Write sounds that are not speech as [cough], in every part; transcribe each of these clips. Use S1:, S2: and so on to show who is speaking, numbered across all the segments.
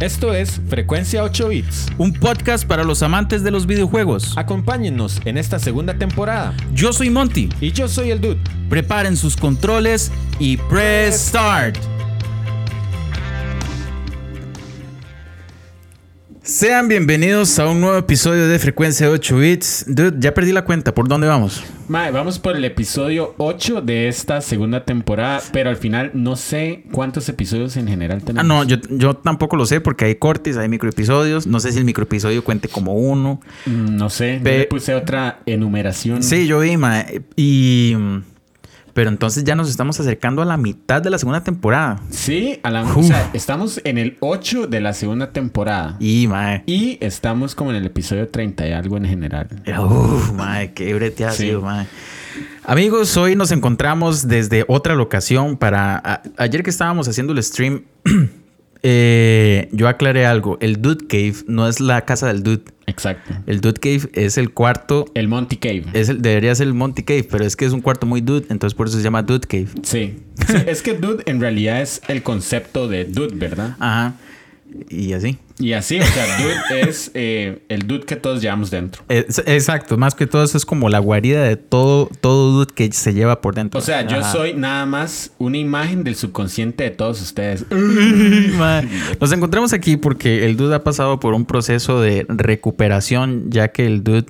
S1: Esto es Frecuencia 8 Bits.
S2: Un podcast para los amantes de los videojuegos.
S1: Acompáñennos en esta segunda temporada.
S2: Yo soy Monty.
S1: Y yo soy el Dude.
S2: Preparen sus controles y press start. Sean bienvenidos a un nuevo episodio de Frecuencia 8 Bits. Dude, ya perdí la cuenta. ¿Por dónde vamos?
S1: Mae, vamos por el episodio 8 de esta segunda temporada, pero al final no sé cuántos episodios en general tenemos.
S2: Ah, no, yo, yo tampoco lo sé porque hay cortes, hay microepisodios. No sé si el microepisodio cuente como uno.
S1: Mm, No sé, yo
S2: Pe-
S1: le puse otra enumeración.
S2: Sí, yo vi, ma. Y. Pero entonces ya nos estamos acercando a la mitad de la segunda temporada.
S1: Sí, a la,
S2: Uf.
S1: o sea, estamos en el 8 de la segunda temporada.
S2: Y, ma.
S1: Y estamos como en el episodio 30 y algo en general.
S2: Uf, mae, qué brete ha
S1: Sí.
S2: sido, mae. Amigos, hoy nos encontramos desde otra locación para... a- ayer que estábamos haciendo el stream, [clears throat] eh, yo aclaré algo. El Dude Cave no es la casa del Dude.
S1: Exacto.
S2: El Dude Cave es el cuarto...
S1: El Monty Cave.
S2: Es el, debería ser el Monty Cave, pero es que es un cuarto muy dude, entonces por eso se llama Dude Cave.
S1: Sí. Sí, es que dude en realidad es el concepto de dude, ¿verdad?
S2: Ajá. Y así.
S1: Y así, o sea, dude [laughs] es eh, el dude que todos llevamos dentro.
S2: Es- exacto, más que todo eso es como la guarida de todo, todo dude que se lleva por dentro.
S1: O sea, yo
S2: Ajá.
S1: soy nada más una imagen del subconsciente de todos ustedes. [laughs]
S2: Nos encontramos aquí porque el dude ha pasado por un proceso de recuperación, ya que el dude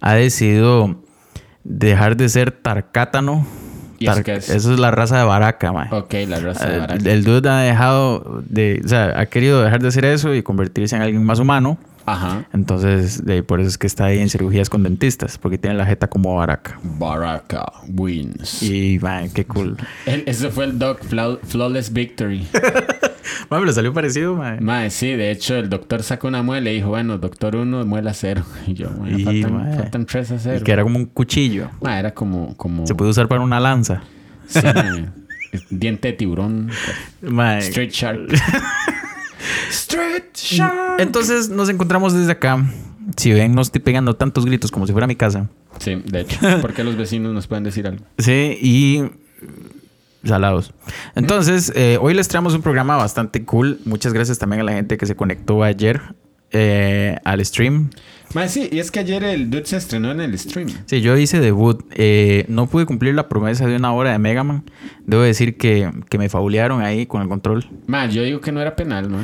S2: ha decidido dejar de ser tarcátano.
S1: ¿Y eso qué es?
S2: Eso es la raza de Baraka, mae.
S1: Ok, la raza de
S2: El,
S1: Baraka.
S2: el dude ha dejado de, o sea, ha querido dejar de hacer eso y convertirse en alguien más humano.
S1: Ajá.
S2: Entonces, de, por eso es que está ahí en cirugías con dentistas, porque tiene la jeta como Baraka.
S1: Baraka wins.
S2: Y, man, qué cool. [laughs]
S1: El- ese fue el Doc Flaw- Flawless Victory. [laughs]
S2: Man, me le salió parecido, man.
S1: Mae, sí, de hecho, el doctor sacó una muela y dijo, bueno, doctor 1, muela 0. [laughs] Y yo, bueno,
S2: Y,
S1: faltan,
S2: mae.
S1: faltan 3 a 0.
S2: Y que era como un cuchillo.
S1: Mae, era como... como...
S2: Se puede usar para una lanza.
S1: Sí, mae. Diente de tiburón.
S2: Man,
S1: Straight Shark. Straight Shark.
S2: Entonces nos encontramos desde acá. Si ven, no estoy pegando tantos gritos como si fuera mi casa.
S1: Sí, de hecho. [laughs] ¿Por qué los vecinos nos pueden decir algo?
S2: Sí, y salados. Entonces, eh, hoy les traemos un programa bastante cool. Muchas gracias también a la gente que se conectó ayer eh, al stream.
S1: Mae, sí, y es que ayer el Dude se estrenó en el stream.
S2: Sí, yo hice debut. Eh, no pude cumplir la promesa de una hora de Mega Man. Debo decir que, que me faulearon ahí con el control.
S1: Mae, yo digo que no era penal, ¿no?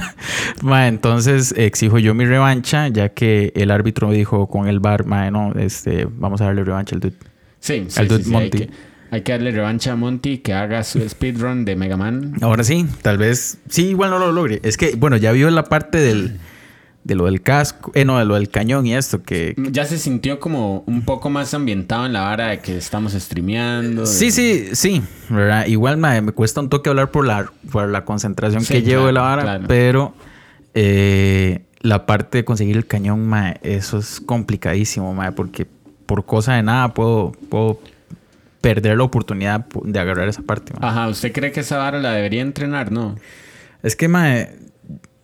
S1: [laughs]
S2: Ma, entonces exijo yo mi revancha, ya que el árbitro me dijo con el bar, ma, no, este, vamos a darle revancha al dude.
S1: Sí, sí,
S2: Al
S1: sí,
S2: Dude
S1: sí, hay,
S2: Monty.
S1: que, hay que darle revancha a Monty que haga su speedrun de Mega Man.
S2: Ahora sí, tal vez, sí, igual no lo logre. Es que, bueno, ya vio la parte del, de lo del casco, eh, no, de lo del cañón y esto, que...
S1: Ya se sintió como un poco más ambientado en la vara de que estamos streameando. de-
S2: Sí, sí, sí, ¿verdad? Igual ma, me cuesta un toque hablar por la, por la concentración
S1: Sí,
S2: que llevo de la vara,
S1: claro.
S2: pero eh, la parte de conseguir el cañón, ma, eso es complicadísimo, ma, porque por cosa de nada puedo, puedo perder la oportunidad de agarrar esa parte. ma.
S1: Ajá, ¿usted cree que esa vara la debería entrenar? No.
S2: Es que, ma,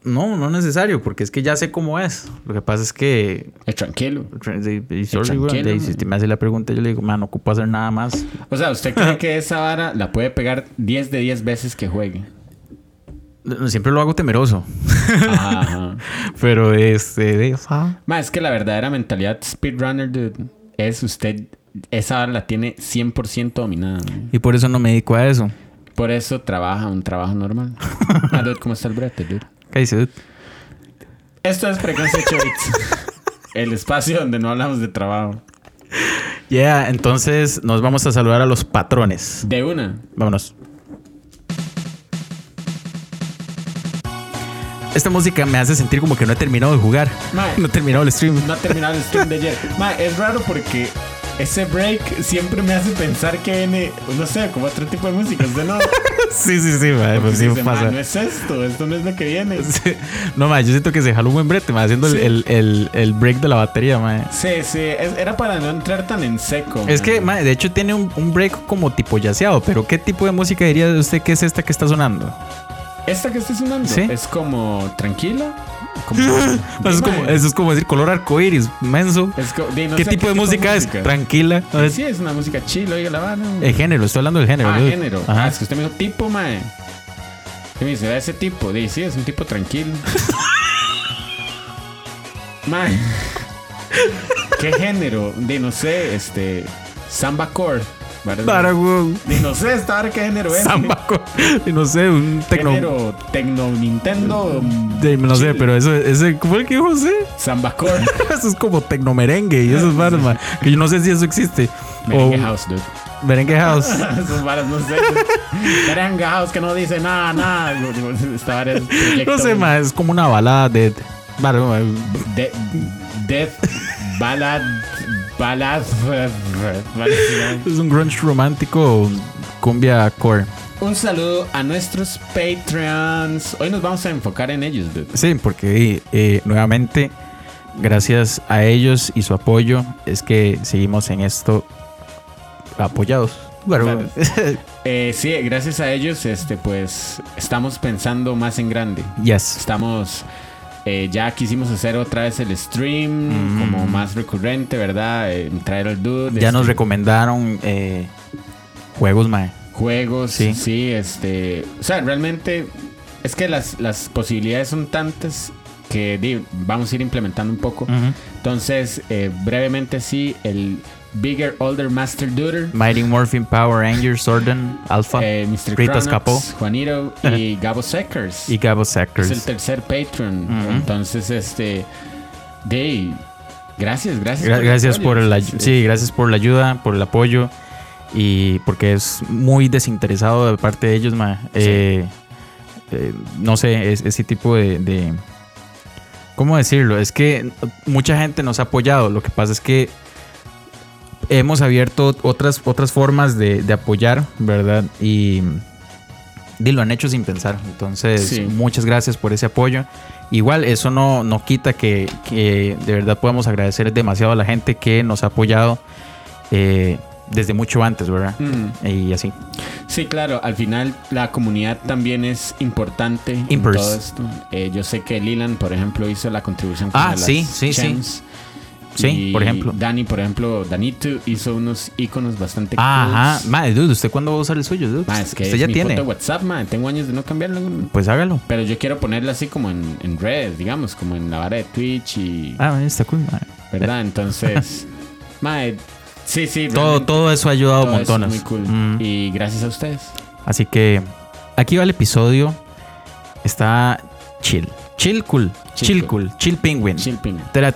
S2: no, no es necesario, porque es que ya sé cómo es. Lo que pasa es que
S1: Es tranquilo.
S2: y- si
S1: man.
S2: me hace la pregunta, yo le digo, man, no ocupo hacer nada más.
S1: O sea, ¿usted cree que esa vara la puede pegar 10 de 10 veces que juegue?
S2: Siempre lo hago temeroso.
S1: Ajá, ajá. [laughs]
S2: Pero este,
S1: Ma, es que la verdadera mentalidad speedrunner, dude, es usted... Esa vara la tiene 100% dominada. man.
S2: Y por eso no me dedico a eso.
S1: Por eso trabaja un trabajo normal. [laughs] Ah, dude, ¿cómo está el brete, dude? Esto es Frecuencia 8 Bits. [laughs] El espacio donde no hablamos de trabajo.
S2: Yeah, entonces nos vamos a saludar a los patrones.
S1: De una.
S2: Vámonos. Esta música me hace sentir como que no he terminado de jugar.
S1: Mae.
S2: No he terminado el stream.
S1: No ha terminado el stream de ayer. [laughs] Es raro porque ese break siempre me hace pensar que viene, no sé, como otro tipo de música. Usted no. [laughs]
S2: Sí, sí, sí, mae, pues sí
S1: dice, "Ma,
S2: pasa.
S1: no es esto, esto no es lo que viene. [laughs]
S2: Sí. No, mae, yo siento que se jaló un buen brete, mae, haciendo el-
S1: Sí.
S2: el, el- el break de la batería, mae.
S1: Sí, sí, es- era para no entrar tan en seco.
S2: Es que, mae, de hecho tiene un, un break como tipo yaceado, pero ¿qué tipo de música diría usted que es esta que está sonando?
S1: Esta que está sonando
S2: Sí.
S1: es como tranquila. Como, [laughs]
S2: Eso es, como, eso es como decir color arcoíris, menso.
S1: es co- di, no
S2: ¿Qué tipo de música es? Tranquila.
S1: Sí, es una música chill, oiga la mano.
S2: El género, estoy hablando del género.
S1: Ah, género.
S2: Ajá.
S1: Ah, es que usted me dijo tipo, mae. Y me dice, "Ve ese tipo. Dice, sí, es un tipo tranquilo. [laughs] Mae. ¿Qué género? De no sé, este. Samba core.
S2: Weón.
S1: De no sé, esta hora qué género es.
S2: Samba co- no sé, un tecno.
S1: Género Tecno Nintendo.
S2: de- no sé,
S1: chill.
S2: pero eso, ese, ¿cómo el que dijo José?
S1: Samba core. [laughs]
S2: Eso es como tecnomerengue y esas varas, ma, Que yo no sé si eso existe.
S1: Merengue
S2: o
S1: House, dude.
S2: merengue house. [laughs]
S1: Esos varas, no sé. Merengue House que no dice nada, nada. Es
S2: No sé, ma, es como una balada de-
S1: Death Ballad.
S2: Es un grunge romántico cumbia core.
S1: Un saludo a nuestros Patreons. Hoy nos vamos a enfocar en ellos, dude.
S2: Sí, porque eh, nuevamente, gracias a ellos y su apoyo, es que seguimos en esto apoyados. Bueno, [laughs]
S1: Eh, sí, gracias a ellos, este, pues estamos pensando más en grande.
S2: yes.
S1: Estamos. Eh, ya quisimos hacer otra vez el stream
S2: Mm.
S1: como más recurrente, ¿verdad? Eh, traer al dude.
S2: Ya
S1: este,
S2: nos recomendaron eh, juegos, mae.
S1: juegos,
S2: Sí.
S1: sí. este, o sea, realmente es que las, las posibilidades son tantas que di, vamos a ir implementando un poco. Entonces, eh, brevemente sí, el Bigger Older Master Duder,
S2: Mighty Morphin Power Rangers, Sorden, Alpha
S1: eh, Mr.
S2: Rita escapó.
S1: Juanito [laughs] y Gabo Seckers.
S2: y Gabo
S1: es el tercer patron.
S2: Ujú.
S1: Entonces, este, de gracias, gracias.
S2: Gra-
S1: el
S2: gracias por la,
S1: Es-
S2: sí, gracias por la ayuda, por el apoyo y porque es muy desinteresado de parte de ellos, mae. Eh, eh, no sé, es, ese tipo de, de- ¿Cómo decirlo? Es que mucha gente nos ha apoyado. Lo que pasa es que hemos abierto otras, otras formas de, de apoyar, ¿verdad? Y, y lo han hecho sin pensar. Entonces,
S1: Sí.
S2: muchas gracias por ese apoyo. Igual, eso no, no quita que, que de verdad podemos agradecer demasiado a la gente que nos ha apoyado eh, desde mucho antes, ¿verdad?
S1: Mm.
S2: Y así.
S1: Sí, claro, al final la comunidad también es importante en todo esto. Eh, yo sé que Lilan, por ejemplo, hizo la contribución con
S2: Ah,
S1: las
S2: sí, sí, sí. Sí,
S1: Y
S2: por ejemplo.
S1: Dani, por ejemplo, Danito hizo unos iconos bastante
S2: Ajá.
S1: cools.
S2: Madre, dude, ¿usted cuándo va a usar el suyo, dude?
S1: Ma, es que
S2: usted
S1: es
S2: ya
S1: mi
S2: tiene.
S1: foto de WhatsApp, ma. Tengo años de no cambiarlo.
S2: Pues hágalo.
S1: Pero yo quiero ponerlo así como en, en redes, digamos, como en la vara de Twitch y...
S2: Ah, está cool, madre.
S1: ¿Verdad? Entonces... [laughs] mae, sí, sí.
S2: Todo, todo eso ha ayudado montones.
S1: muy cool.
S2: Mm.
S1: Y gracias a ustedes.
S2: Así que aquí va el episodio. Está chill. Chill cool.
S1: Chill cool.
S2: Chill penguin.
S1: Chill ping.
S2: Tara,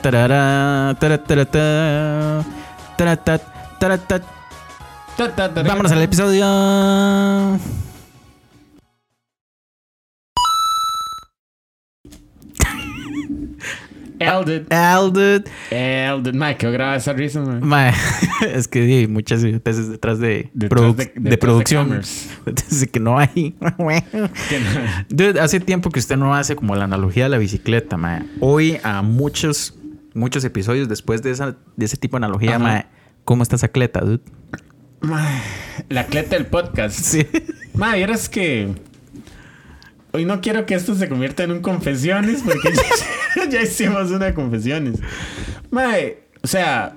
S1: Elded.
S2: Elded.
S1: Elded. Mae, que graba esa risa, mae.
S2: Mae, [laughs] es que hay muchas veces detrás de,
S1: Detrás de-
S2: de,
S1: detrás de
S2: producción. Desde [laughs] que no hay. [laughs] Dude, hace tiempo que usted no hace como la analogía de la bicicleta, mae. Hoy a muchos, muchos episodios después de, esa, de ese tipo de analogía,
S1: Ajá.
S2: mae. ¿Cómo está esa cleta, dude?
S1: Mae, La cleta del podcast.
S2: Sí.
S1: Mae, vieras que. Hoy no quiero que esto se convierta en un confesiones porque ya, [laughs] ya hicimos una confesiones. Mae, o sea,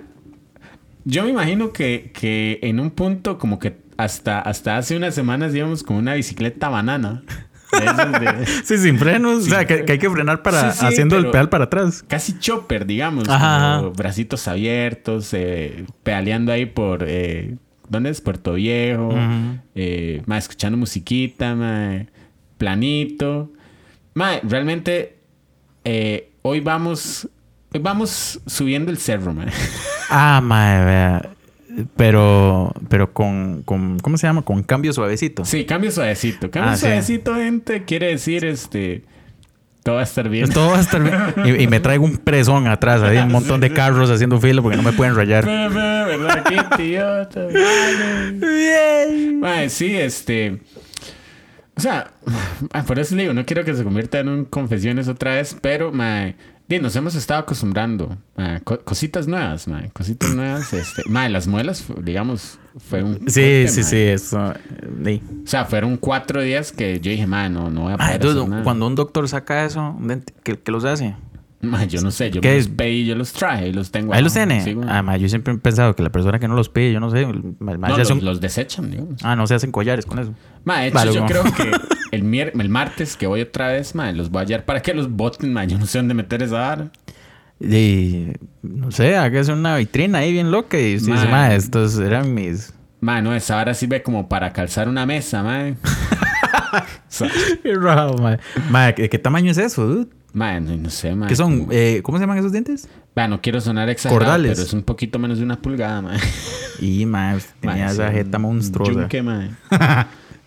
S1: yo me imagino que, que en un punto, como que hasta, hasta hace unas semanas íbamos con una bicicleta banana. De [laughs]
S2: Sí, sin frenos. o sea, que, que hay que frenar para
S1: Sí, sí,
S2: haciendo el pedal para atrás.
S1: casi chopper, digamos.
S2: Ajá,
S1: como bracitos abiertos, eh, pedaleando ahí por. Eh, ¿Dónde es? Puerto Viejo. Eh, ma, escuchando musiquita, planito. Ma, realmente. eh, hoy vamos. Hoy vamos subiendo el cerro, ma. [laughs]
S2: Ah, mae, vea. Pero, pero con, con, ¿cómo se llama? Con cambio suavecito.
S1: Sí, cambio suavecito. Cambio
S2: Ah, sí.
S1: suavecito, gente. Quiere decir, este. Todo va a estar bien.
S2: Todo va a estar bien. Y, y me [laughs] traigo un presón atrás, ahí un montón de carros haciendo fila porque no me pueden rayar. [laughs]
S1: Ve, ve, ¿Verdad? Qué idiota. Mae, sí, este. O sea, ah, por eso le digo, no quiero que se convierta en un confesiones otra vez, pero mae, nos hemos estado acostumbrando. mae, co- cositas nuevas, mae, cositas nuevas. [laughs] Este, mae, las muelas, digamos, fue un.
S2: Sí,
S1: corte,
S2: sí,
S1: mae.
S2: sí, eso. sí.
S1: O sea, fueron cuatro días que yo dije, mae, no, no voy a
S2: Ay,
S1: poder hacer nada.
S2: cuando un doctor saca eso, ¿qué, qué los hace?
S1: Mae, yo no sé, yo los pedí, yo los traje y los tengo.
S2: Ahí los tiene.
S1: sí, güey.
S2: Ah, ma, yo siempre he pensado que la persona que no los pide, yo no sé, el- el ma-
S1: no, los,
S2: un-
S1: los desechan, digamos.
S2: ah, no se hacen collares con eso.
S1: Ma, de hecho,
S2: Vale,
S1: yo
S2: como-
S1: creo que [laughs] el, mier- el martes que voy otra vez, mae, los voy a hallar para que los boten, mae. Yo no sé dónde meter esa vara.
S2: Y no sé, hágase una vitrina ahí bien loca y usted dice, ma, estos eran mis.
S1: Mae, no, esa vara sirve como para calzar una mesa, [laughs] sea,
S2: Qué raro, ma. Ma, ¿de qué tamaño es eso, dude?
S1: no, no sé, mae.
S2: ¿Qué son? Eh, ¿Cómo se llaman esos dientes?
S1: Mae, no quiero sonar exagerado,
S2: Cordales.
S1: pero es un poquito menos de una pulgada, mae.
S2: Y, ma, tenía
S1: Mae,
S2: esa jeta monstruosa.
S1: yunque. [laughs]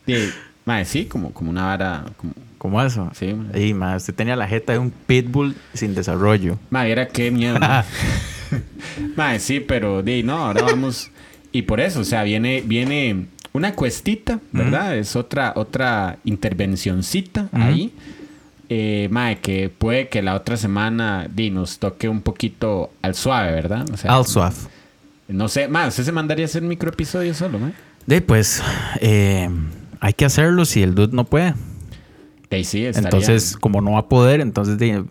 S1: Sí, mae, sí, como, como una vara... Como...
S2: ¿Cómo eso?
S1: Sí, ma.
S2: Y, ma, usted tenía la jeta de un pitbull sin desarrollo.
S1: Mae, era qué miedo. [laughs] [laughs] Mae, sí, pero di, no, ahora vamos. Y por eso, o sea, viene, viene una cuestita, ¿verdad? Es otra, otra intervencioncita ahí. Eh, mae, que puede que la otra semana di, nos toque un poquito al suave, ¿verdad? O sea,
S2: Al suave.
S1: No sé, mae, usted se mandaría a hacer micro episodio solo, mae.
S2: De, pues, eh, hay que hacerlo si el dude no puede.
S1: De, sí, estaría-
S2: Entonces, como no va a poder, entonces de-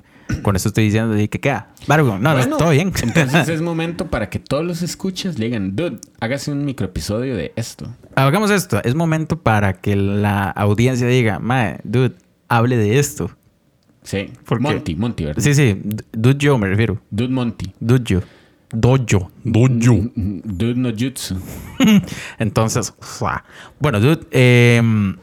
S2: con eso estoy diciendo de que queda. Vargo, no,
S1: Bueno,
S2: no, todo bien.
S1: Entonces [laughs] es momento para que todos los escuchas le digan, dude, hágase un micro episodio de esto.
S2: Hagamos esto. Es momento para que la audiencia diga, mae, dude, hable de esto.
S1: Sí.
S2: ¿Por qué?
S1: Monty, Monty, ¿verdad?
S2: Sí, sí, dude yo me refiero.
S1: Dude Monty.
S2: Dude yo. Dojo. Dojo.
S1: Dude no jutsu. [laughs]
S2: Entonces, bueno, dude, em,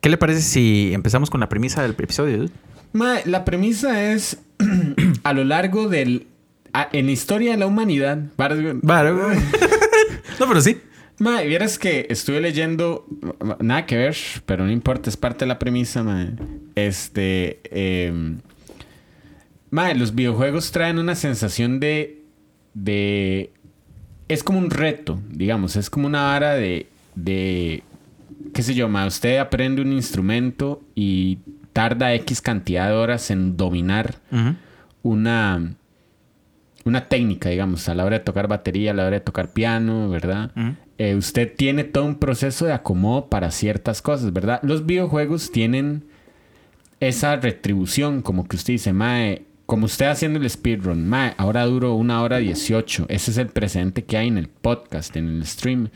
S2: ¿qué le parece si empezamos con la premisa del episodio, dude?
S1: Mae, la premisa es [clears throat] a lo largo del a- en la historia de la humanidad. [laughs]
S2: no, pero sí.
S1: Mae, vieras que estuve leyendo nada que ver, pero no importa, es parte de la premisa, mae. Este, mae, los videojuegos traen una sensación de de es como un reto, digamos, es como una vara de de qué sé yo, mae, usted aprende un instrumento y tarda X cantidad de horas en dominar una, una técnica, digamos, a la hora de tocar batería, a la hora de tocar piano, ¿verdad? Eh, usted tiene todo un proceso de acomodo para ciertas cosas, ¿verdad? Los videojuegos tienen esa retribución, como que usted dice, Mae, como usted haciendo el speedrun, Mae, ahora duro una hora 18. Ese es el precedente que hay en el podcast, en el stream.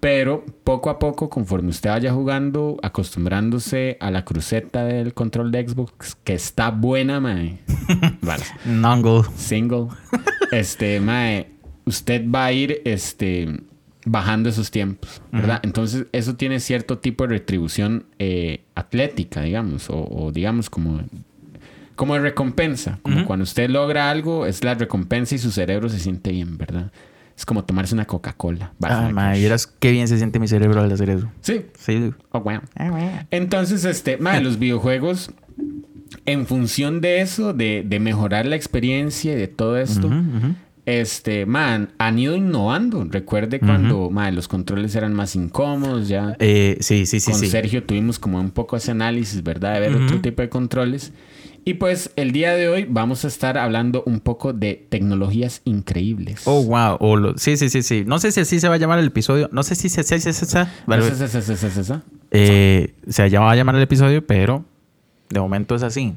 S1: Pero poco a poco, conforme usted vaya jugando, acostumbrándose a la cruceta del control de Xbox, que está buena, mae. [laughs] Vale.
S2: Nongle.
S1: Single. Este, mae, usted va a ir, este, bajando esos tiempos, ¿verdad? Entonces, eso tiene cierto tipo de retribución eh, atlética, digamos, o, o digamos como, como de recompensa. Como
S2: Ujú.
S1: cuando usted logra algo, es la recompensa y su cerebro se siente bien, ¿verdad? Es como tomarse una Coca-Cola.
S2: Ah, vieras qué bien se siente mi cerebro al hacer eso.
S1: Sí.
S2: Sí.
S1: Oh, wow. Entonces, este, mae, los [laughs] videojuegos, en función de eso, de, de mejorar la experiencia y de todo esto,
S2: Ujú, ujú.
S1: este, man, han ido innovando. Recuerde cuando, mae, los controles eran más incómodos, ya.
S2: Eh, sí, sí, sí,
S1: Con
S2: sí.
S1: Sergio tuvimos como un poco ese análisis, ¿verdad? De ver otro tipo de controles. Y pues el día de hoy vamos a estar hablando un poco de tecnologías increíbles.
S2: Oh, wow. O lo- sí, sí, sí, sí. No sé si así se va a llamar el episodio. No sé si se, se, se, se- se- va a llamar el episodio, pero de momento es así.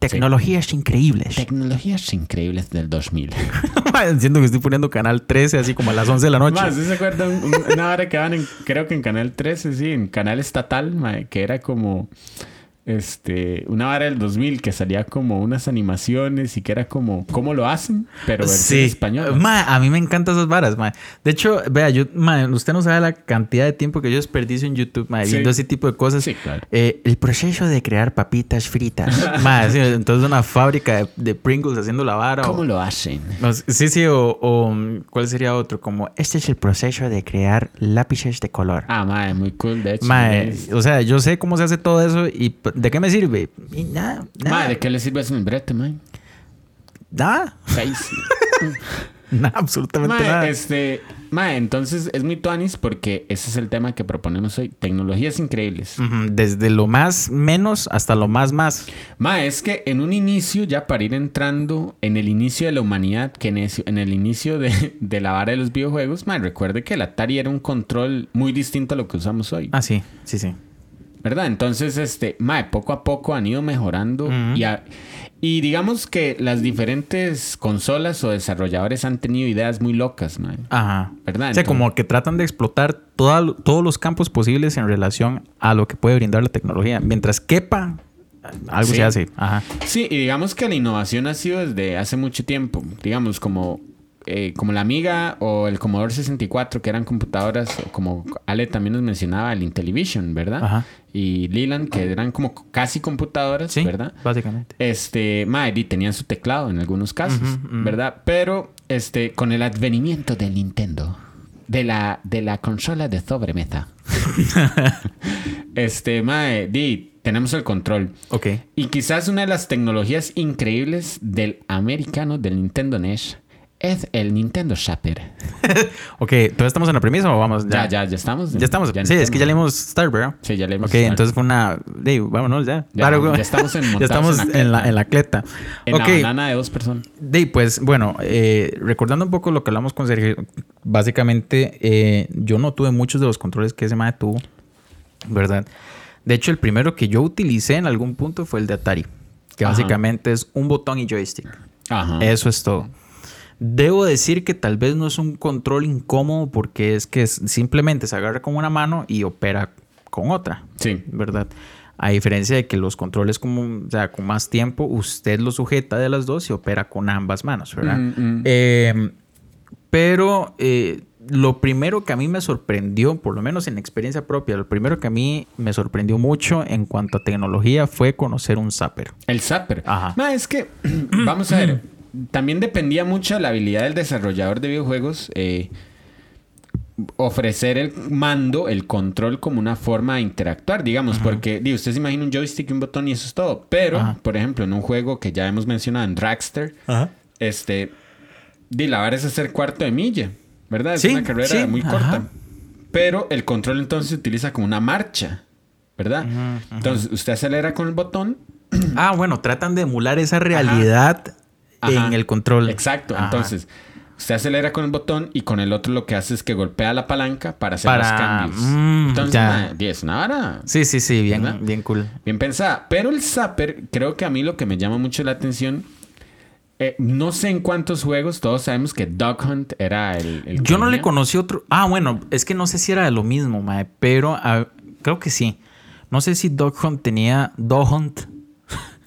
S2: Tecnologías increíbles.
S1: Tecnologías increíbles del 2000. [laughs]
S2: Siento que estoy poniendo canal 13 así como a las 11 de la noche.
S1: Más, ¿sí se acuerdan? Un- Una hora que van en, creo que en Canal 13, sí, en Canal Estatal, que era como, este, una hora del 2000 que salía como unas animaciones y que era como, ¿cómo lo hacen? Pero versión
S2: Sí,
S1: español.
S2: Ma, a mí me encantan esas varas, ma. De hecho, vea, yo, ma, usted no sabe la cantidad de tiempo que yo desperdicio en YouTube, ma,
S1: Sí.
S2: viendo ese tipo de cosas.
S1: Sí, claro.
S2: Eh, el proceso de crear papitas fritas. [laughs] ma, sí, entonces una fábrica de, de Pringles haciendo la vara. o-
S1: ¿Cómo lo hacen?
S2: no, sí, sí, o, o, ¿cuál sería otro? Como, este es el proceso de crear lápices de color.
S1: Ah, mae, muy cool, de hecho. Es-
S2: o sea, yo sé cómo se hace todo eso y ¿de qué me sirve? Y nada, nada.
S1: Mae, ¿de qué le sirve eso en el brete, mae?
S2: Nada, [laughs] nada, absolutamente nada.
S1: este, mae, entonces es muy tuanis porque ese es el tema que proponemos hoy. Tecnologías increíbles.
S2: Desde lo más menos hasta lo más más.
S1: Ma, es que en un inicio, ya para ir entrando en el inicio de la humanidad, que en, ese- en el inicio de, [laughs] de la vara de los videojuegos, ma, recuerde que el Atari era un control muy distinto a lo que usamos hoy.
S2: Ah, sí, sí, sí.
S1: ¿Verdad? Entonces, este, mae, poco a poco han ido mejorando y, a- y digamos que las diferentes consolas o desarrolladores han tenido ideas muy locas, mae.
S2: Ajá.
S1: ¿Verdad?
S2: O sea,
S1: Entonces-
S2: como que tratan de explotar toda- todos los campos posibles en relación a lo que puede brindar la tecnología. Mientras quepa, algo
S1: Sí.
S2: se hace. Ajá.
S1: Sí, y digamos que la innovación ha sido desde hace mucho tiempo. Digamos, como, eh, como la Amiga o el Commodore 64, que eran computadoras, como Ale también nos mencionaba, el Intellivision, ¿verdad?
S2: Ajá.
S1: Y Leland, que eran como casi computadoras,
S2: Sí,
S1: ¿verdad?
S2: básicamente.
S1: Este, madre, y tenían su teclado en algunos casos. ¿verdad? Pero, este, con el advenimiento del Nintendo, de la, de la consola de sobremesa, [laughs] este, madre, di, tenemos el control.
S2: Ok.
S1: Y quizás una de las tecnologías increíbles del americano, del Nintendo NES, es el Nintendo Shopper. [laughs]
S2: Ok, ¿todavía estamos en la premisa o vamos?
S1: Ya, ya, ya estamos.
S2: Ya estamos. sí, es que ya leímos Start, ¿verdad?
S1: Sí, ya leímos
S2: Ok,
S1: Start.
S2: entonces fue una. Hey, vámonos ya.
S1: Ya,
S2: Claro,
S1: ya estamos en- [laughs]
S2: ya estamos
S1: en la
S2: en la,
S1: cleta.
S2: en la
S1: banana de dos personas.
S2: Dey, pues bueno, eh, recordando un poco lo que hablamos con Sergio, básicamente eh, yo no tuve muchos de los controles que ese madre tuvo, ¿verdad? De hecho, el primero que yo utilicé en algún punto fue el de Atari, que
S1: Ajá.
S2: básicamente es un botón y joystick.
S1: Ajá.
S2: Eso es todo. Debo decir que tal vez no es un control incómodo porque es que es- simplemente se agarra con una mano y opera con otra.
S1: Sí.
S2: ¿verdad? A diferencia de que los controles como, o sea, con más tiempo, usted los sujeta de las dos y opera con ambas manos, ¿verdad?
S1: Mm.
S2: Eh, pero eh, lo primero que a mí me sorprendió, por lo menos en experiencia propia, lo primero que a mí me sorprendió mucho en cuanto a tecnología fue conocer un zapper.
S1: El Zapper.
S2: Ajá.
S1: Ma, es que, [clears throat] vamos a ver, también dependía mucho de la habilidad del desarrollador de videojuegos eh, ofrecer el mando, el control como una forma de interactuar, digamos, porque di, usted se imagina un joystick y un botón y eso es todo. Pero,
S2: Ajá.
S1: por ejemplo, en un juego que ya hemos mencionado en Dragster, este, di, la vara es hacer cuarto de milla, ¿verdad? Es
S2: Sí,
S1: una carrera
S2: sí,
S1: muy corta. Pero el control entonces se utiliza como una marcha, ¿verdad? Entonces, usted acelera con el botón
S2: Ah, bueno, tratan de emular esa realidad
S1: Ajá.
S2: en el control.
S1: Exacto.
S2: Ajá.
S1: Entonces, usted acelera con el botón y con el otro lo que hace es que golpea la palanca para hacer los cambios.
S2: Mm,
S1: Entonces,
S2: ya.
S1: ma, di, es una vara
S2: Sí, sí, sí, bien,
S1: ¿Verdad?
S2: bien cool.
S1: bien pensada. Pero el Zapper, creo que a mí lo que me llama mucho la atención. eh, no sé en cuántos juegos, todos sabemos que Dog Hunt era el.
S2: Yo no le conocí otro. Ah, bueno, es que no sé si era de lo mismo, mae, pero ah, creo que sí. No sé si Dog Hunt tenía. Dog Hunt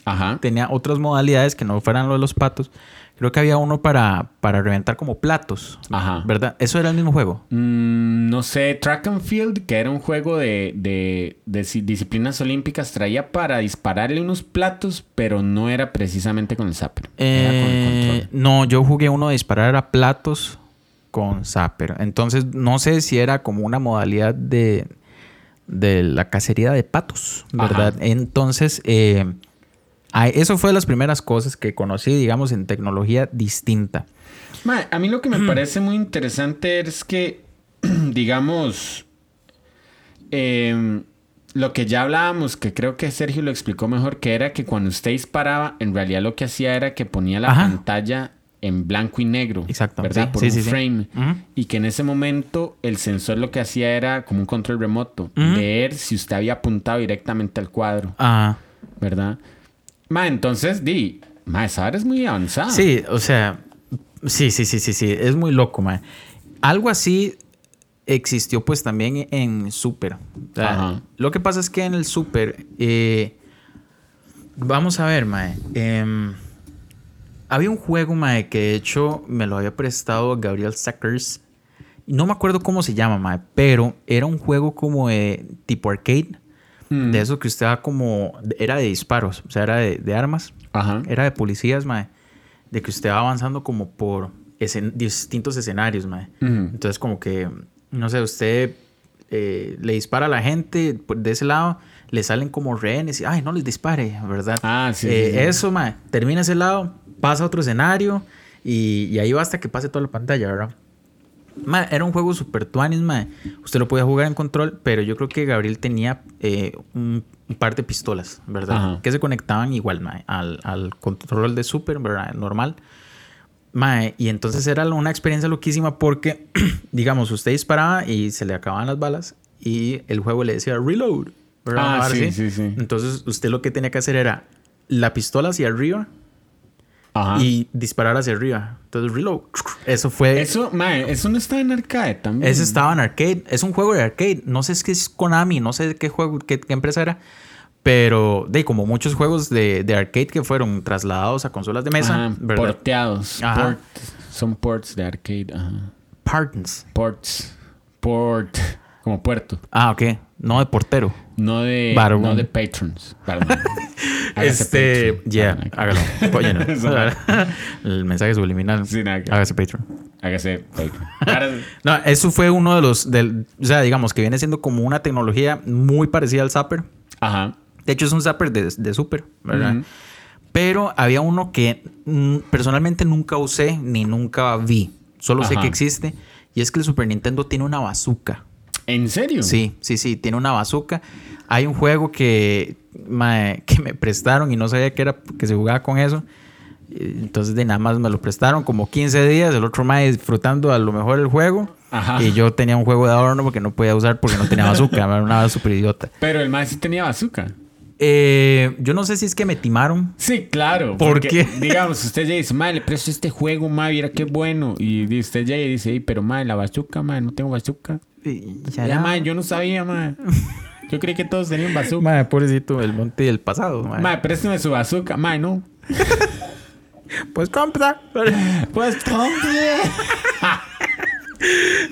S1: Ajá.
S2: tenía otras modalidades que no fueran lo de los patos. Creo que había uno para, para reventar como platos.
S1: Ajá.
S2: ¿Verdad? Eso era el mismo juego.
S1: Mm, no sé, Track and Field, que era un juego de, de- disciplinas olímpicas, traía para dispararle unos platos, pero no era precisamente con el Zapper. Era con el
S2: Eh,
S1: control.
S2: no, yo jugué uno de disparar a platos con Zapper. Entonces, no sé si era como una modalidad de, de la cacería de patos, ¿verdad?
S1: Ajá.
S2: Entonces, eh, eso fue de las primeras cosas que conocí, digamos, en tecnología distinta.
S1: Ma, a mí lo que me parece muy interesante es que, [clears throat] digamos, em, lo que ya hablábamos, que creo que Sergio lo explicó mejor, que era que cuando usted disparaba, en realidad lo que hacía era que ponía la
S2: Ajá.
S1: pantalla en blanco y negro.
S2: Exacto,
S1: ¿Verdad?
S2: sí,
S1: Por
S2: sí,
S1: un
S2: sí,
S1: frame. Y que en ese momento el sensor lo que hacía era como un control remoto.
S2: Ujú.
S1: Ver si usted había apuntado directamente al cuadro.
S2: Ah,
S1: ¿Verdad? Ma, entonces, di, ma, esa hora es muy avanzada.
S2: sí, o sea, sí, sí, sí, sí, sí, es muy loco, man. Algo así existió pues también en Super. O sea,
S1: Ajá.
S2: Lo que pasa es que en el Super, eh, vamos a ver, mae. em, había un juego, mae, que de hecho me lo había prestado Gabriel Sackers. No me acuerdo cómo se llama, mae, pero era un juego como de tipo arcade.
S1: Mm.
S2: De eso que usted va como... Era de disparos, o sea, era de, de armas.
S1: Ajá.
S2: Era de policías, mae. De que usted va avanzando como por escen- distintos escenarios, mae.
S1: Ujú.
S2: Entonces, como que, no sé, usted eh, le dispara a la gente de ese lado, le salen como rehenes y, ay, no les dispare, ¿verdad?
S1: Ah, sí,
S2: Eh,
S1: sí, sí.
S2: Eso, mae. Termina ese lado, pasa a otro escenario y, y ahí va hasta que pase toda la pantalla, ¿verdad? Era un juego super tuanis, mae. Usted lo podía jugar en control, pero yo creo que Gabriel tenía eh, un, un par de pistolas, ¿verdad?
S1: Ajá.
S2: Que se conectaban igual, mae, al, al control de Super, ¿verdad? Normal. Mae, y entonces era una experiencia loquísima porque, [clears throat] digamos, usted disparaba y se le acababan las balas y el juego le decía reload, ¿verdad?
S1: Ah, sí, sí, sí.
S2: Entonces, usted lo que tenía que hacer era la pistola hacia arriba
S1: Ajá.
S2: y disparar hacia arriba. Entonces, reload. Eso fue.
S1: Eso, mae, eso no está en arcade también.
S2: Ese estaba en arcade. Es un juego de arcade. No sé si es Konami, no sé qué juego, qué, qué empresa era. Pero, de como muchos juegos de, de arcade que fueron trasladados a consolas de mesa,
S1: Ajá,
S2: ¿verdad?
S1: porteados.
S2: Ajá.
S1: Port- son ports de arcade. Ajá.
S2: Pardons.
S1: Ports. Port. Como puerto.
S2: Ah, ok. No de portero.
S1: No de, no de patrons. [laughs]
S2: Este, ya, hágalo. [laughs] No. [laughs] El mensaje subliminal.
S1: Sí, nada
S2: Hágase Patreon.
S1: Hágase Patreon.
S2: No, eso fue uno de los, del, o sea, digamos que viene siendo como una tecnología muy parecida al Zapper.
S1: Ajá.
S2: De hecho, es un Zapper de, de Super, ¿verdad? Pero había uno que personalmente nunca usé ni nunca vi. Solo sé que existe. Y es que el Super Nintendo tiene una bazooka.
S1: ¿En serio?
S2: Sí, sí, sí, tiene una bazooka. Hay un juego que, mae, que me prestaron y no sabía que era que se jugaba con eso. Entonces de nada más me lo prestaron como 15 días, el otro mae disfrutando a lo mejor el juego.
S1: Ajá.
S2: Y yo tenía un juego de adorno porque no podía usar porque no tenía bazooka, [laughs] era una super idiota.
S1: Pero el más sí tenía bazooka.
S2: Eh, yo no sé si es que me timaron.
S1: Sí, claro.
S2: ¿Por
S1: porque,
S2: qué? [laughs]
S1: Digamos, usted ya dice, madre, le presto este juego, madre, mira qué bueno. Y usted ya dice, "Ey, pero madre, la bazooka, madre, no tengo bazooka. Ya, madre, yo no sabía, madre. [laughs] Yo creí que todos tenían bazooka.
S2: Mae, pobrecito, el monte del pasado.
S1: Madre, présteme su bazooka. Madre, no. [laughs]
S2: Pues compra. [laughs]
S1: Pues, compre.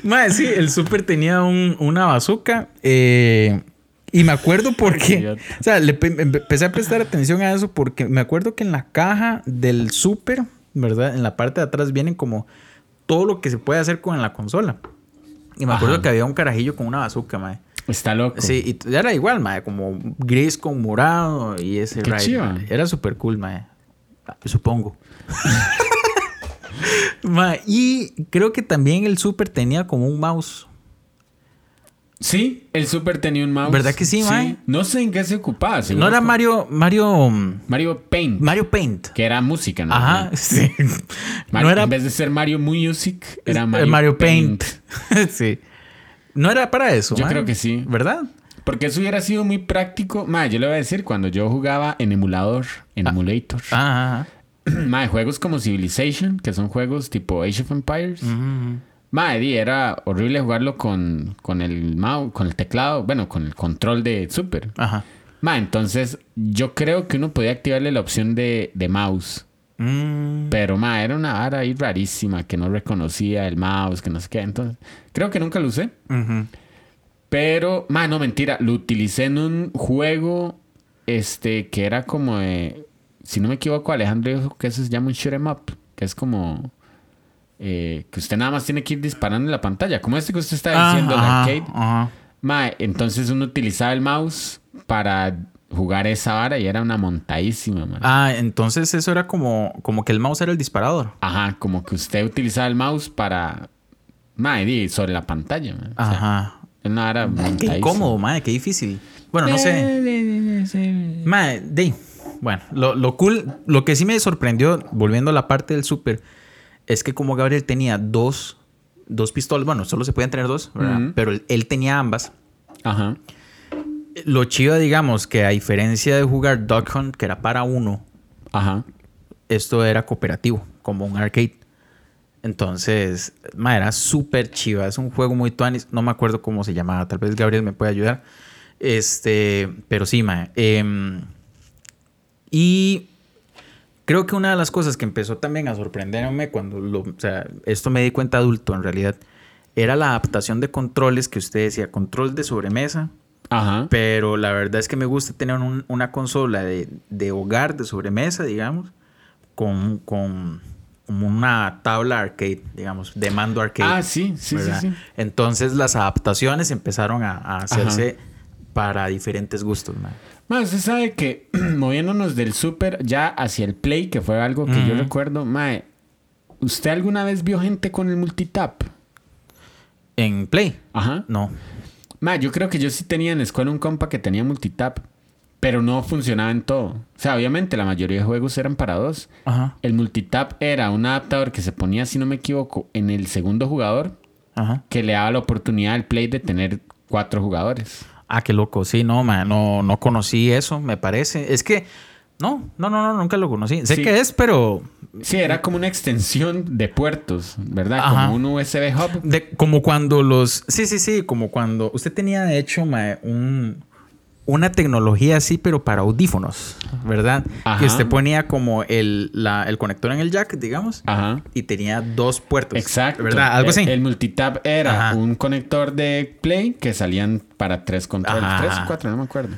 S2: Mae, sí, el Super tenía un- una bazooka. eh, y me acuerdo porque. O sea, le empe- empecé a prestar atención a eso porque me acuerdo que en la caja del Super, ¿verdad? En la parte de atrás vienen como todo lo que se puede hacer con la consola. Y me acuerdo que había un carajillo con una bazooka, mae.
S1: Está loco.
S2: Sí, y era igual, mae, como gris con morado y ese
S1: Qué
S2: ride. Era súper cool, mae. Ah, Supongo. [laughs] [laughs] Mae, y creo que también el Super tenía como un mouse.
S1: Sí, el Super tenía un mouse.
S2: ¿Verdad que sí, mae?
S1: No sé en qué se ocupaba.
S2: No era Mario, Mario, mm,
S1: Mario Paint.
S2: Mario Paint.
S1: que era música, ¿no?
S2: Ajá, sí. [laughs]
S1: Mario-
S2: no era
S1: En vez de ser Mario Music, era
S2: eh,
S1: Mario,
S2: Paint. [laughs] sí. No era para eso.
S1: Yo creo que sí.
S2: ¿Verdad?
S1: Porque eso hubiera sido muy práctico. Ma, yo le voy a decir, cuando yo jugaba en emulador, en emulator,
S2: Ah, [clears throat]
S1: ma, juegos como Civilization, que son juegos tipo Age of Empires, ma, di, era horrible jugarlo con, con el mouse, con el teclado, bueno, con el control de Super.
S2: ajá.
S1: Ma, entonces yo creo que uno podía activarle la opción de, de mouse.
S2: Mm,
S1: Pero, ma, era una vara ahí rarísima que no reconocía el mouse, que no sé qué. Entonces, creo que nunca lo usé.
S2: ujú.
S1: Pero, ma, no, mentira. Lo utilicé en un juego, este, que era como de... Si no me equivoco, Alejandro dijo que eso se llama un shoot 'em up. Que es como... eh, que usted nada más tiene que ir disparando en la pantalla. Como este que usted está diciendo, el
S2: Ah,
S1: arcade.
S2: ajá, ajá.
S1: Entonces uno utilizaba el mouse para jugar esa vara y era una montadísima, man.
S2: Ah, entonces eso era como, como que el mouse era el disparador.
S1: Ajá, como que usted utilizaba el mouse para... Ma, di, sobre la pantalla, man. O sea,
S2: Ajá.
S1: una vara
S2: Qué incómodo, madre, qué difícil. Bueno, no sé. Madre, de. Bueno, lo, lo cool, lo que sí me sorprendió, volviendo a la parte del super, es que como Gabriel tenía dos, dos pistolas, bueno, solo se podían tener dos, ¿verdad? Pero él, él tenía ambas.
S1: Ajá.
S2: Lo chido, digamos, que a diferencia de jugar Duck Hunt, que era para uno,
S1: Ajá.
S2: esto era cooperativo, como un arcade. Entonces, ma, era súper chiva. Es un juego muy tuanis. No me acuerdo cómo se llamaba. Tal vez Gabriel me puede ayudar. Este, pero sí, ma. em, y creo que una de las cosas que empezó también a sorprenderme cuando lo, o sea, esto me di cuenta adulto en realidad, era la adaptación de controles que usted decía, control de sobremesa,
S1: Ajá.
S2: pero la verdad es que me gusta tener un- una consola de, de hogar, de sobremesa, digamos, con, con una tabla arcade, digamos, de mando arcade.
S1: Ah, sí, sí, sí.
S2: Entonces las adaptaciones empezaron a, a hacerse para diferentes gustos. man.
S1: Ma, usted sabe que [clears throat] moviéndonos del Super ya hacia el Play, que fue algo que yo recuerdo, mae, ¿usted alguna vez vio gente con el multitap?
S2: En Play,
S1: Ajá.
S2: no.
S1: Ma, yo creo que yo sí tenía en la escuela un compa que tenía multitap, pero no funcionaba en todo. O sea, obviamente la mayoría de juegos eran para dos.
S2: Ajá,
S1: El multitap era un adaptador que se ponía, si no me equivoco, en el segundo jugador,
S2: ajá.
S1: que le daba la oportunidad al Play de tener cuatro jugadores.
S2: Ah, qué loco. Sí, no, ma, no, no conocí eso, me parece. Es que, no, no, no, no nunca lo conocí. Sé
S1: Sí.
S2: que es, pero
S1: Sí, era como una extensión de puertos, ¿verdad?
S2: Ajá.
S1: Como un USB hub.
S2: de, como cuando los... Sí, sí, sí, como cuando usted tenía, de hecho, ma, un, una tecnología así, pero para audífonos, ¿verdad?
S1: Ajá.
S2: Que usted ponía como el, la- el conector en el jack, digamos,
S1: Ajá.
S2: y tenía dos puertos.
S1: Exacto.
S2: ¿Verdad? Algo
S1: El-
S2: así.
S1: El, multitap era
S2: Ajá.
S1: un conector de Play que salían para tres controles. Tres o cuatro, no me acuerdo.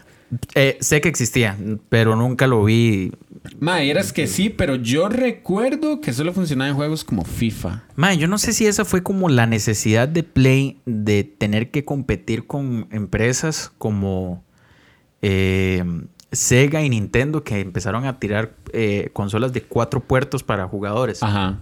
S2: Eh, sé que existía, pero nunca lo vi.
S1: Ma, eras que sí, pero yo recuerdo que solo funcionaba en juegos como FIFA.
S2: Ma, yo no sé si esa fue como la necesidad de Play de tener que competir con empresas como eh, Sega y Nintendo que empezaron a tirar eh, consolas de cuatro puertos para jugadores.
S1: Ajá.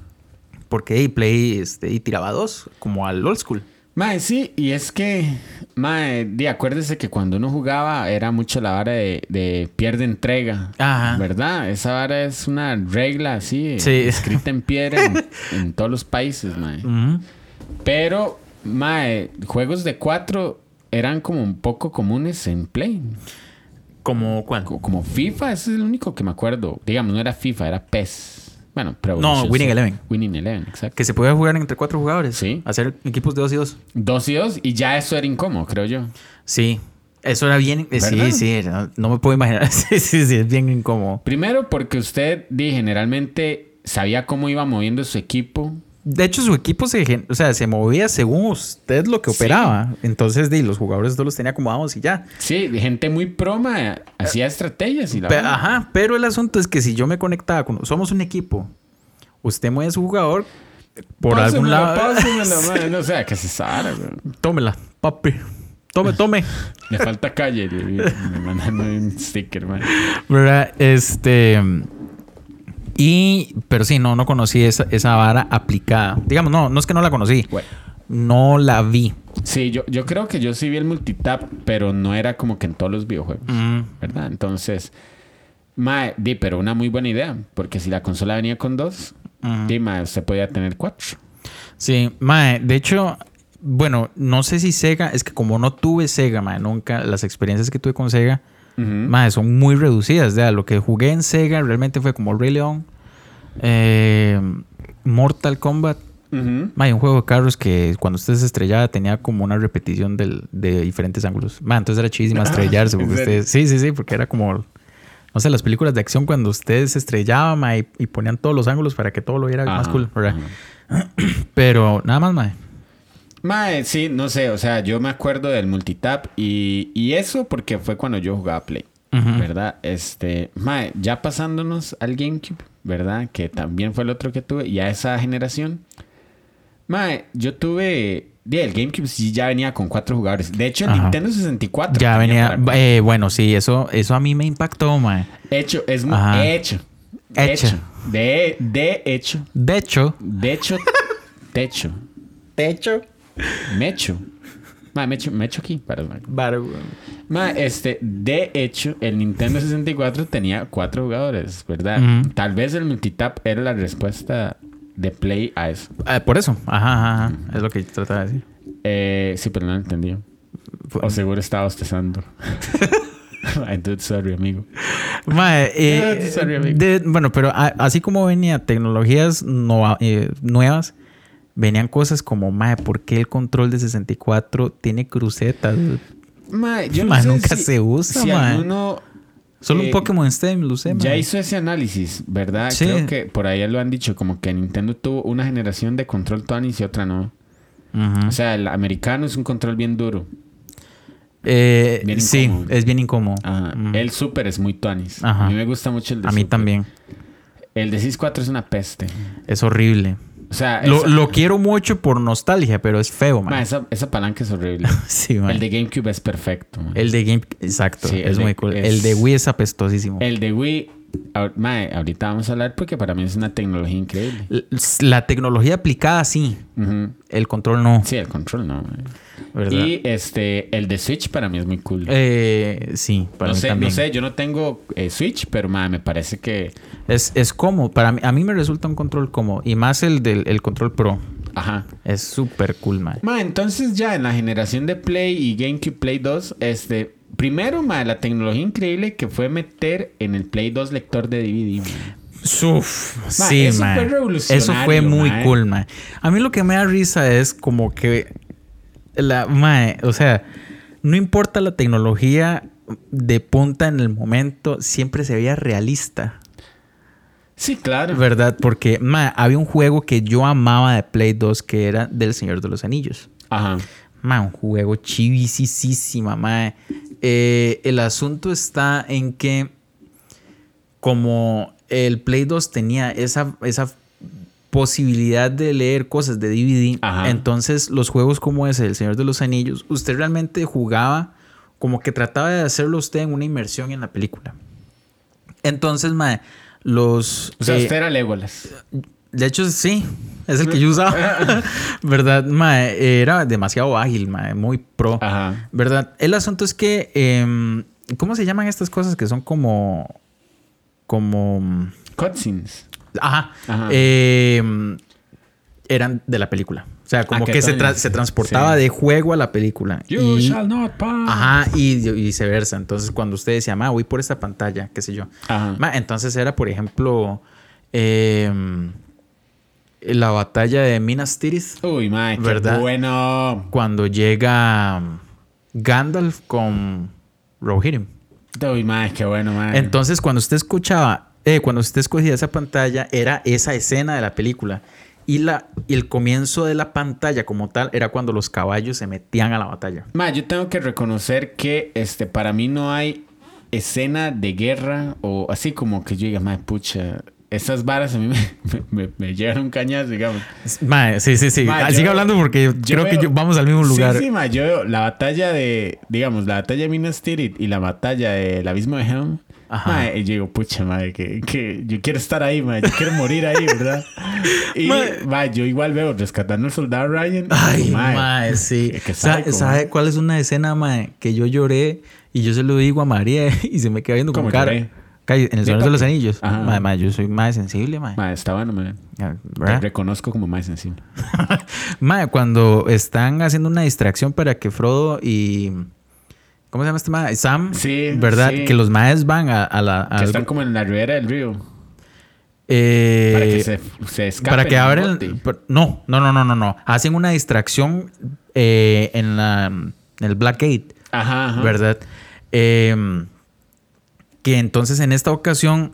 S2: Porque hey, Play este, y tiraba dos, como al old school.
S1: Mae, sí, y es que, mae, acuérdese que cuando uno jugaba era mucho la vara de, de pierde entrega.
S2: Ajá.
S1: ¿Verdad? Esa vara es una regla así,
S2: Sí.
S1: escrita en piedra en, [laughs] en todos los países, mae. Pero, mae, juegos de cuatro eran como un poco comunes en Play.
S2: ¿Como cuál?
S1: Co- Como FIFA, ese es el único que me acuerdo. Digamos, no era FIFA, era PES. Bueno, Pro
S2: No, Winning. Eleven.
S1: Winning Eleven, exacto.
S2: Que se podía jugar entre cuatro jugadores.
S1: Sí.
S2: Hacer equipos de dos y dos.
S1: Dos y dos, y ya eso era incómodo, creo yo.
S2: Sí. Eso era bien. eh,
S1: ¿Verdad?
S2: sí, sí. era- no me puedo imaginar. [laughs] sí, sí, sí. Es bien incómodo.
S1: Primero porque usted di, generalmente sabía cómo iba moviendo su equipo.
S2: De hecho, su equipo se, o sea, se movía según usted lo que
S1: Sí.
S2: operaba. Entonces, di, los jugadores todos los tenía acomodados y ya.
S1: Sí, gente muy proma hacía estrategias y la
S2: Pe-
S1: vara.
S2: ajá, pero el asunto es que si yo me conectaba con... Somos un equipo. Usted mueve a su jugador por algún lado.
S1: pásemela, [laughs] madre. No sé, que se güey.
S2: Tómela, papi. Tome, tome. [laughs]
S1: Le falta calle. le- Me mandan un sticker, man.
S2: ¿Verdad? Este... Y... Pero sí, no, no conocí esa, esa vara aplicada. Digamos, no, no es que no la conocí.
S1: Bueno.
S2: No la vi.
S1: Sí, yo, yo creo que yo sí vi el multitap, pero no era como que en todos los videojuegos.
S2: Mm.
S1: ¿Verdad? Entonces, mae, di, pero una muy buena idea. Porque si la consola venía con dos,
S2: Ujú.
S1: di, mae, usted podía tener cuatro.
S2: Sí, mae, de hecho, bueno, no sé si Sega, es que como no tuve Sega, mae, nunca, las experiencias que tuve con Sega, Mae, son muy reducidas. Ya, lo que jugué en Sega realmente fue como Rey León, eh, Mortal Kombat,
S1: Ujú.
S2: mae, un juego de carros que cuando usted se estrellaba tenía como una repetición del- de diferentes ángulos. Mae, entonces era chidísima [laughs] estrellarse,
S1: ¿En
S2: porque usted, sí, sí, sí, porque era como, no sé, las películas de acción cuando usted se estrellaba, mae, y, y ponían todos los ángulos para que todo lo viera más
S1: Ajá,
S2: cool, ¿verdad?
S1: ajá. [clears throat]
S2: Pero nada más, mae.
S1: Mae, sí, no sé, o sea, yo me acuerdo del multitap y, y eso porque fue cuando yo jugaba Play. ¿verdad? Este, mae, ya pasándonos al GameCube, ¿verdad? Que también fue el otro que tuve, y a esa generación, mae, yo tuve, el GameCube sí ya venía con cuatro jugadores. De hecho, el
S2: Ajá.
S1: Nintendo 64
S2: Ya venía. eh, bueno, sí, eso, eso a mí me impactó, mae.
S1: hecho, es muy hecho,
S2: Hecho.
S1: hecho, de, de hecho,
S2: De hecho.
S1: de hecho, [laughs] techo,
S2: De hecho.
S1: Mecho. Mae, mecho, mecho aquí, para Ma, este, de hecho, el Nintendo 64 tenía cuatro jugadores, ¿verdad? Tal vez el multitap era la respuesta de Play a eso.
S2: Ah, por eso. Ajá, ajá, ajá. Es lo que trataba de decir.
S1: Eh, sí, pero no lo entendí. O seguro estaba bostezando. I [laughs] do sorry, amigo.
S2: Mae, eh, [laughs]
S1: sorry, amigo.
S2: de- bueno, pero a- así como venía tecnologías eh, nuevas, venían cosas como, mae, ¿por qué el control de 64 tiene crucetas?
S1: Ma, yo no sé
S2: nunca
S1: si-
S2: se usa,
S1: si alguno
S2: Solo
S1: Eh,
S2: un Pokémon Stem lo usé,
S1: ya
S2: mae.
S1: hizo ese análisis, ¿verdad?
S2: Sí.
S1: Creo que por ahí lo han dicho, como que Nintendo tuvo una generación de control Tuanis y otra no.
S2: Ujú.
S1: O sea, el americano es un control bien duro.
S2: Eh,
S1: bien
S2: sí, es bien incómodo.
S1: Ajá. El Super es muy.
S2: Ajá.
S1: A mí me gusta mucho el de
S2: A mí
S1: Super.
S2: también.
S1: El de 64 es una peste.
S2: Es horrible.
S1: O sea,
S2: Lo,
S1: esa,
S2: lo quiero mucho por nostalgia, pero es feo,
S1: ma,
S2: man.
S1: esa, esa palanca es horrible. [laughs]
S2: Sí, man.
S1: el de GameCube es perfecto.
S2: El de Game... Exacto.
S1: Sí,
S2: es
S1: de-
S2: muy cool.
S1: es-
S2: El de Wii es apestosísimo.
S1: El de Wii, ahor- ma, ahorita vamos a hablar porque para mí es una tecnología increíble.
S2: La tecnología aplicada, sí. El control no.
S1: Sí, el control no. ma.
S2: ¿Verdad?
S1: Y este, el de Switch para mí es muy cool.
S2: Eh, sí, para
S1: no
S2: mí
S1: sé,
S2: también.
S1: no sé, yo no tengo eh, Switch, pero ma, me parece que
S2: Es, es cómodo. Para mí, a mí me resulta un control cómodo. Y más el del el control pro.
S1: Ajá.
S2: Es súper cool, mae.
S1: Ma, entonces ya en la generación de Play y GameCube Play 2, este, primero, ma, la tecnología increíble que fue meter en el Play 2 lector de DVD. ma.
S2: Uf,
S1: Ma,
S2: sí,
S1: eso fue revolucionario,
S2: Eso fue muy cool, mae. A mí lo que me da risa es como que la mae, o sea, no importa la tecnología de punta en el momento, siempre se veía realista,
S1: Sí, claro.
S2: ¿verdad? Porque mae, había un juego que yo amaba de Play 2 que era del Señor de los Anillos.
S1: Ajá.
S2: Ma, un juego chivisísima, mae. Eh, el asunto está en que como el Play 2 tenía esa, esa posibilidad de leer cosas de DVD,
S1: Ajá.
S2: entonces los juegos como ese, El Señor de los Anillos, usted realmente jugaba como que trataba de hacerlo usted en una inmersión en la película. Entonces, mae, los...
S1: O sea,
S2: eh,
S1: usted era Legolas.
S2: de hecho, sí. Es el que yo usaba. [laughs] [laughs] ¿Verdad? Mae, era demasiado ágil, mae, muy pro.
S1: Ajá.
S2: ¿Verdad? El asunto es que. em, ¿Cómo se llaman estas cosas que son como. como.
S1: Cutscenes.
S2: Ajá.
S1: Ajá.
S2: Em, eran de la película. O sea, como
S1: Ah, qué
S2: que se, tra- se transportaba
S1: Sí.
S2: de juego a la película.
S1: You
S2: Y-
S1: shall not pass.
S2: Ajá, y, y viceversa. Entonces, cuando usted decía, ma, voy por esta pantalla, qué sé yo.
S1: Ajá.
S2: Ma, entonces era, por ejemplo, em, la batalla de Minas Tirith,
S1: Uy, mae, qué
S2: ¿Verdad?
S1: bueno.
S2: cuando llega um, Gandalf con Rohirrim.
S1: Uy, mae, qué bueno, mae.
S2: Entonces, cuando usted escuchaba, eh, cuando usted escogía esa pantalla, era esa escena de la película. Y, la, y el comienzo de la pantalla como tal era cuando los caballos se metían a la batalla.
S1: Ma, yo tengo que reconocer que este, para mí no hay escena de guerra o así como que yo diga, ma, pucha, esas varas a mí [laughs] me, me, me llevan un cañazo, digamos.
S2: Ma, sí, sí, sí.
S1: Ma,
S2: Ah,
S1: yo-
S2: Sigue hablando porque
S1: yo
S2: creo que
S1: veo-
S2: yo- vamos al mismo lugar.
S1: Sí, sí, ma, yo veo la batalla de, digamos, la batalla de Minas Tirith y la batalla del Abismo de Helm.
S2: Ajá.
S1: Y yo digo, pucha, madre, que, que yo quiero estar ahí, ma, yo quiero morir ahí, ¿verdad? [laughs] Y,
S2: Ma-
S1: ma, yo igual veo rescatando al soldado Ryan.
S2: Ay,
S1: ma,
S2: mae, sí.
S1: que-
S2: ¿Sabe, cuál es una escena, mae, que yo lloré y yo se lo digo a María [laughs] y se me queda viendo con
S1: ¿Cómo
S2: cara?
S1: lloré?
S2: En el Señor de los Anillos. Mae, mae, yo soy más sensible, mae.
S1: Ma, está bueno, ma. Te
S2: ¿Verdad?
S1: reconozco como más sensible. [laughs]
S2: Mae, cuando están haciendo una distracción para que Frodo y. ¿Cómo se llama este mae? Sam.
S1: Sí,
S2: ¿Verdad?
S1: sí.
S2: Que los maes van a, a la.
S1: Que están como en la ribera del río.
S2: eh,
S1: Para que se, se escapen.
S2: para que
S1: en
S2: abran.
S1: bote.
S2: per- No, no, no, no, no, no. Hacen una distracción eh, en, la, en el Black Gate.
S1: Ajá, ajá.
S2: ¿verdad? Eh, que entonces en esta ocasión,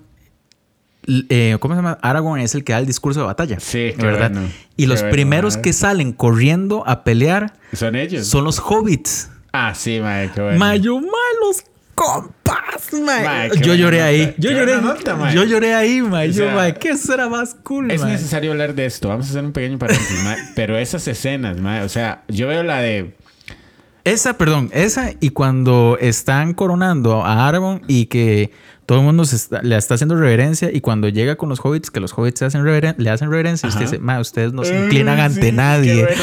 S2: eh, ¿cómo se llama? Aragorn es el que da el discurso de batalla.
S1: Sí, qué
S2: ¿verdad?
S1: bueno.
S2: Y los primeros que salen corriendo a pelear
S1: ¿Son ellos?
S2: son los hobbits.
S1: Ah, sí, madre, qué bueno.
S2: Mayo, malos compas, mae.
S1: Mae,
S2: Yo lloré
S1: nota.
S2: ahí. Yo
S1: Qué
S2: lloré.
S1: nota, mae.
S2: yo lloré ahí, mae.
S1: O
S2: Yo,
S1: sea,
S2: mae, ¿qué será más cool,
S1: Es
S2: mae?
S1: necesario hablar de esto. Vamos a hacer un pequeño paréntesis, mae. [laughs] Pero esas escenas, mae, o sea, yo veo la de...
S2: Esa, perdón, esa y cuando están coronando a Aragorn y que todo el mundo se está- le está haciendo reverencia y cuando llega con los hobbits, que los hobbits se hacen reveren- le hacen reverencia,
S1: Ajá.
S2: usted dice, "Ma, ustedes no se inclinan ante
S1: sí,
S2: nadie. [laughs]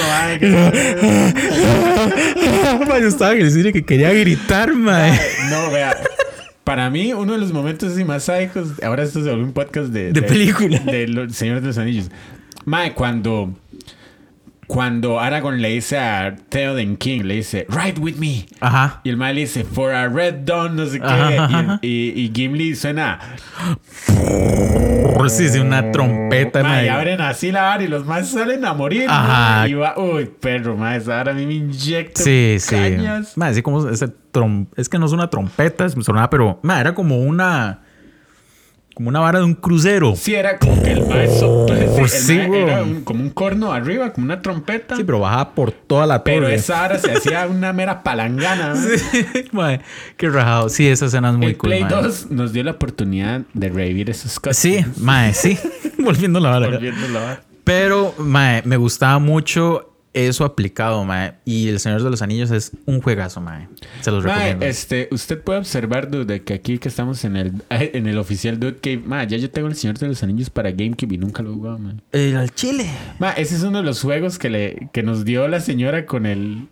S1: Bueno,
S2: Ma, yo estaba en que quería gritar, mae.
S1: No, vea. Para mí, uno de los momentos así más sádicos, ahora esto se volvió un podcast de...
S2: De película.
S1: De los Señor de los Anillos. Mae, cuando... Cuando Aragorn le dice a Theoden King, le dice, Ride with me.
S2: Ajá.
S1: Y el mae le dice, For a red dawn, no sé qué.
S2: Ajá.
S1: Y, y, y Gimli suena...
S2: Sí, sí, una trompeta,
S1: y abren así la vara y los más salen a morir.
S2: Ajá.
S1: Y va, uy, perro, mae, esa vara a mí me inyecta
S2: Sí, sí.
S1: cañas.
S2: Ma, así como ese trom- es que no es una trompeta, es sonaba, pero ma, era como una como una vara de un crucero.
S1: Sí, era como que el mae sopla-
S2: Oh,
S1: sí, el
S2: sí,
S1: era un- como un corno arriba, como una trompeta.
S2: Sí, pero bajaba por toda la torre.
S1: pero esa vara se hacía [laughs] una mera palangana.
S2: Sí, qué rajado. Sí, esa escena es muy
S1: el
S2: cool.
S1: Play
S2: mae.
S1: 2 nos dio la oportunidad de revivir esos cosas.
S2: Sí, mae, sí. [laughs] [laughs] Volviendo la vara.
S1: Volviendo la vara.
S2: Pero, mae, me gustaba mucho eso aplicado, mae. Y El Señor de los Anillos es un juegazo, mae. Se los
S1: Mae,
S2: recomiendo.
S1: este, usted puede observar, dude, de que aquí que estamos en el, [laughs] en el oficial Dude Cave, mae, ya yo tengo el Señor de los Anillos para GameCube y nunca lo he jugado, mae.
S2: El al chile.
S1: Ma, ese es uno de los juegos que, le, que nos dio la señora con el.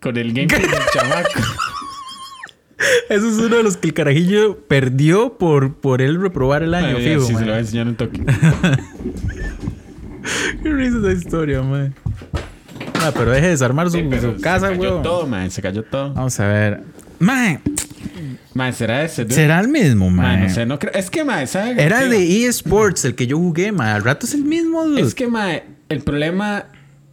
S1: Con el gameplay del [laughs] chamaco.
S2: Ese es uno de los que el carajillo perdió por, por él reprobar el año,
S1: Ay,
S2: fijo,
S1: sí, se
S2: mae.
S1: lo voy a enseñar un toque. [laughs]
S2: Qué risa esa historia, mae. Ah, pero deje de desarmar su,
S1: Sí, pero
S2: su casa,
S1: Se cayó
S2: weón.
S1: todo, man. Se cayó todo.
S2: Vamos a ver. Mae,
S1: Man, ¿será ese? dude?
S2: será el mismo,
S1: Man, no sé, no creo. Es que, man, ¿sabes?
S2: Era
S1: qué?
S2: de eSports el que yo jugué, mae. Al rato es el mismo, dude.
S1: Es que, man, el problema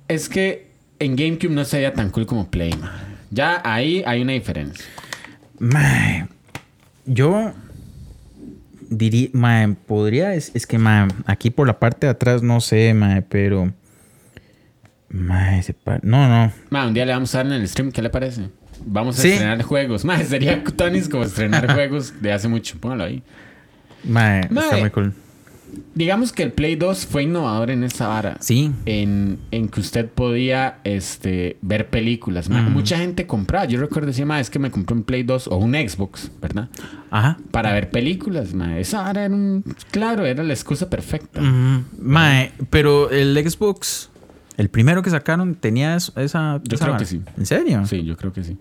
S1: es que en GameCube no se veía tan cool como Play, man. Ya ahí hay una diferencia.
S2: Mae, yo diría, mae, podría, es, es que, mae, aquí por la parte de atrás no sé, mae, pero... Mae, se pa- No, no.
S1: Man, un día le vamos a dar en el stream, ¿qué le parece? Vamos a
S2: Sí.
S1: estrenar juegos. [laughs] Man, sería Tonis como estrenar [laughs] juegos de hace mucho. Póngalo ahí.
S2: Mae,
S1: Mae.
S2: está muy cool.
S1: Digamos que el Play 2 fue innovador en esa vara.
S2: Sí.
S1: En, en que usted podía este, ver películas. ma.
S2: Ujú.
S1: Mucha gente compraba. Yo recuerdo decía, ma, es que me compré un Play 2 o un Xbox, ¿verdad?
S2: Ajá.
S1: Para ver películas, ma. Esa vara era un... Claro, era la excusa perfecta.
S2: Ujú. Mae, pero el Xbox, el primero que sacaron, tenía eso- esa.
S1: Yo
S2: esa
S1: creo que sí.
S2: ¿En serio?
S1: Sí, yo creo que sí.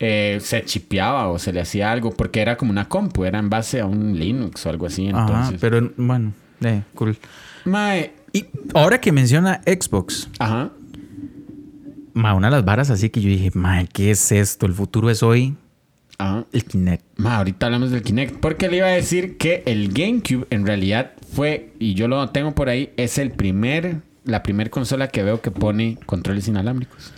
S1: Eh, se chipeaba o se le hacía algo porque era como una compu, era en base a un Linux o algo así.
S2: Ajá,
S1: Entonces,
S2: pero bueno, eh, cool.
S1: Mae,
S2: Y ahora que menciona Xbox,
S1: ajá.
S2: mae, una de las varas así que yo dije, mae, ¿qué es esto? El futuro es hoy,
S1: Ajá.
S2: el Kinect.
S1: Ma, ahorita hablamos del Kinect. Porque le iba a decir que el GameCube en realidad fue, y yo lo tengo por ahí, es el primer, la primer consola que veo que pone controles inalámbricos.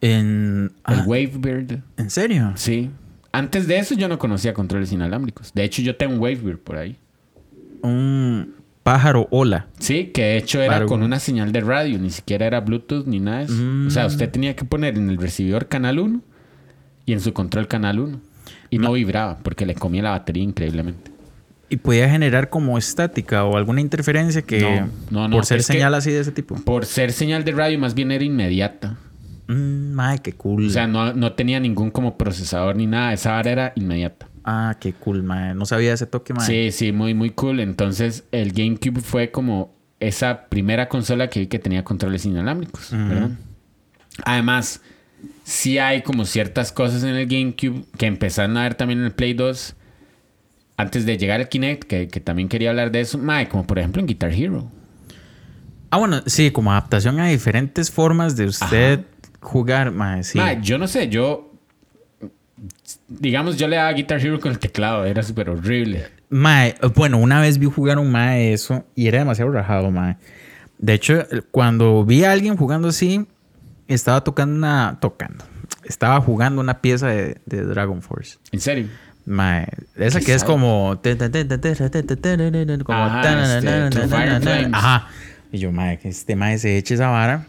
S2: En,
S1: El
S2: ah,
S1: Wavebird.
S2: ¿En serio?
S1: Sí. Antes de eso yo no conocía controles inalámbricos. De hecho, yo tengo un Wavebird por ahí.
S2: Un pájaro ola.
S1: Sí, que de hecho era con una señal de radio, ni siquiera era Bluetooth ni nada de eso.
S2: Mm.
S1: O sea, usted tenía que poner en el recibidor canal 1 y en su control canal 1. Y no vibraba porque le comía la batería increíblemente.
S2: Y podía generar como estática o alguna interferencia que
S1: No, no, no,
S2: por ser señal así de ese tipo.
S1: Por ser señal de radio, más bien era inmediata.
S2: Mm, mae, qué cool.
S1: O sea, no, no tenía ningún como procesador ni nada. Esa vara era inmediata.
S2: ah, qué cool, mae. No sabía ese toque, mae.
S1: Sí, sí, muy, muy cool. Entonces, el GameCube fue como esa primera consola que vi que tenía controles inalámbricos. Además, sí hay como ciertas cosas en el GameCube que empezaron a ver también en el Play 2 antes de llegar al Kinect, que, que también quería hablar de eso. Mae, como por ejemplo en Guitar Hero.
S2: Ah, bueno, sí, como adaptación a diferentes formas de usted jugar, mae, sí.
S1: Mae, yo no sé, yo... Digamos, yo le daba Guitar Hero con el teclado. Era súper horrible.
S2: Mae, bueno, una vez vi jugar un mae eso y era demasiado rajado, mae. De hecho, cuando vi a alguien jugando así, estaba tocando una. tocando. Estaba jugando una pieza de, de Dragon Force.
S1: En serio.
S2: Mae, esa
S1: ¿Qué
S2: que es como. como
S1: Ajá.
S2: Y yo, mae, que este mae se eche esa vara.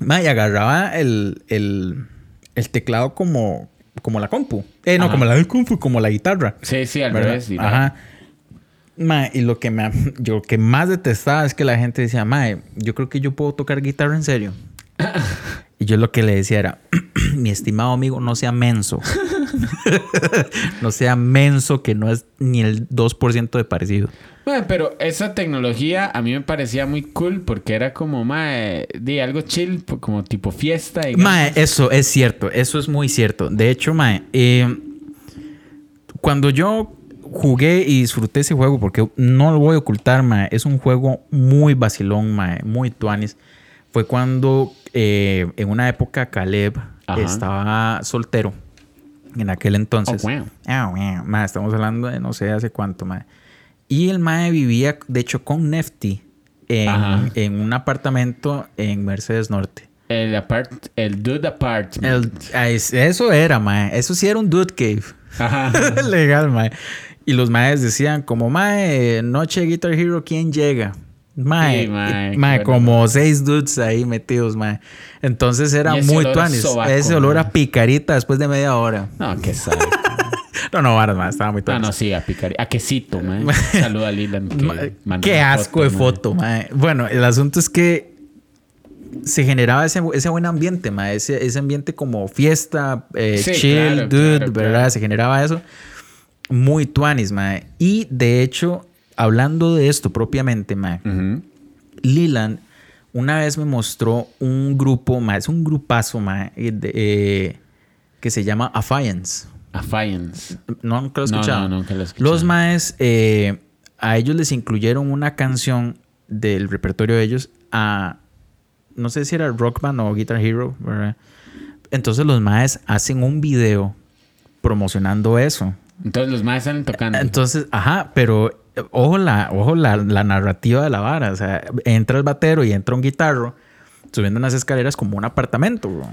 S2: Mae, y agarraba el, el, el teclado como, como la compu. Eh, no,
S1: Ajá.
S2: como la del compu, como la guitarra.
S1: Sí, sí, al
S2: ¿verdad?
S1: revés.
S2: Ajá. Mae, y lo que, me, yo lo que más detestaba es que la gente decía, Mae, yo creo que yo puedo tocar guitarra en serio. [laughs] y yo lo que le decía era, [clears throat] mi estimado amigo, no sea menso. [laughs] [laughs] no sea menso que no es ni el 2% de parecido.
S1: Bueno, pero esa tecnología a mí me parecía muy cool porque era como, mae, di algo chill, como tipo fiesta. digamos.
S2: Mae, eso es cierto, eso es muy cierto. De hecho, Mae, eh, cuando yo jugué y disfruté ese juego, porque no lo voy a ocultar, Mae, es un juego muy vacilón, Mae, muy tuanis. Fue cuando eh, en una época Caleb
S1: Ajá.
S2: estaba soltero. En aquel entonces.
S1: Oh, wow.
S2: Ah, wow. Mae, estamos hablando de no sé hace cuánto, Mae. Y el Mae vivía, de hecho, con Nefty en, en un apartamento en Mercedes Norte.
S1: El, apart, el Dude Apartment.
S2: El- ah, es- eso era, mae. Eso sí era un dude cave.
S1: Ajá. [laughs]
S2: Legal, mae. Y los maes decían como, mae, noche Guitar Hero, ¿quién llega? Mae,
S1: Sí, mae,
S2: mae, como seis dudes ahí metidos, mae. Entonces era muy tuanis. Ese olor a
S1: mae.
S2: picarita después de media hora.
S1: No, qué sabe. [laughs]
S2: No, no, varas, mae. Estaba muy
S1: No,
S2: tuanis.
S1: no, sí, a picar. A quesito, man. [laughs] Saluda a Lilan. que
S2: Qué asco de
S1: mae.
S2: foto, mae. Bueno, el asunto es que se generaba ese, ese buen ambiente, mae. Ese, ese ambiente como fiesta, eh,
S1: Sí,
S2: chill,
S1: claro,
S2: dude,
S1: claro,
S2: ¿verdad?
S1: claro.
S2: Se generaba eso. Muy tuanis, mae. Y de hecho, hablando de esto propiamente, mae,
S1: Ujú.
S2: Leland una vez me mostró un grupo, mae, es un grupazo, mae, eh, de- eh, que se llama Affiance.
S1: Affiance.
S2: No, nunca lo he
S1: No,
S2: escuchado.
S1: no, nunca lo he escuchado.
S2: Los maes, eh, a ellos les incluyeron una canción del repertorio de ellos a, no sé si era Rock Band o Guitar Hero, ¿verdad? Entonces los maes hacen un video promocionando eso.
S1: Entonces los maes salen tocando.
S2: Entonces, ajá, pero ojo la, ojo la, la narrativa de la vara. O sea, entra el batero y entra un guitarro subiendo unas escaleras como un apartamento, bro.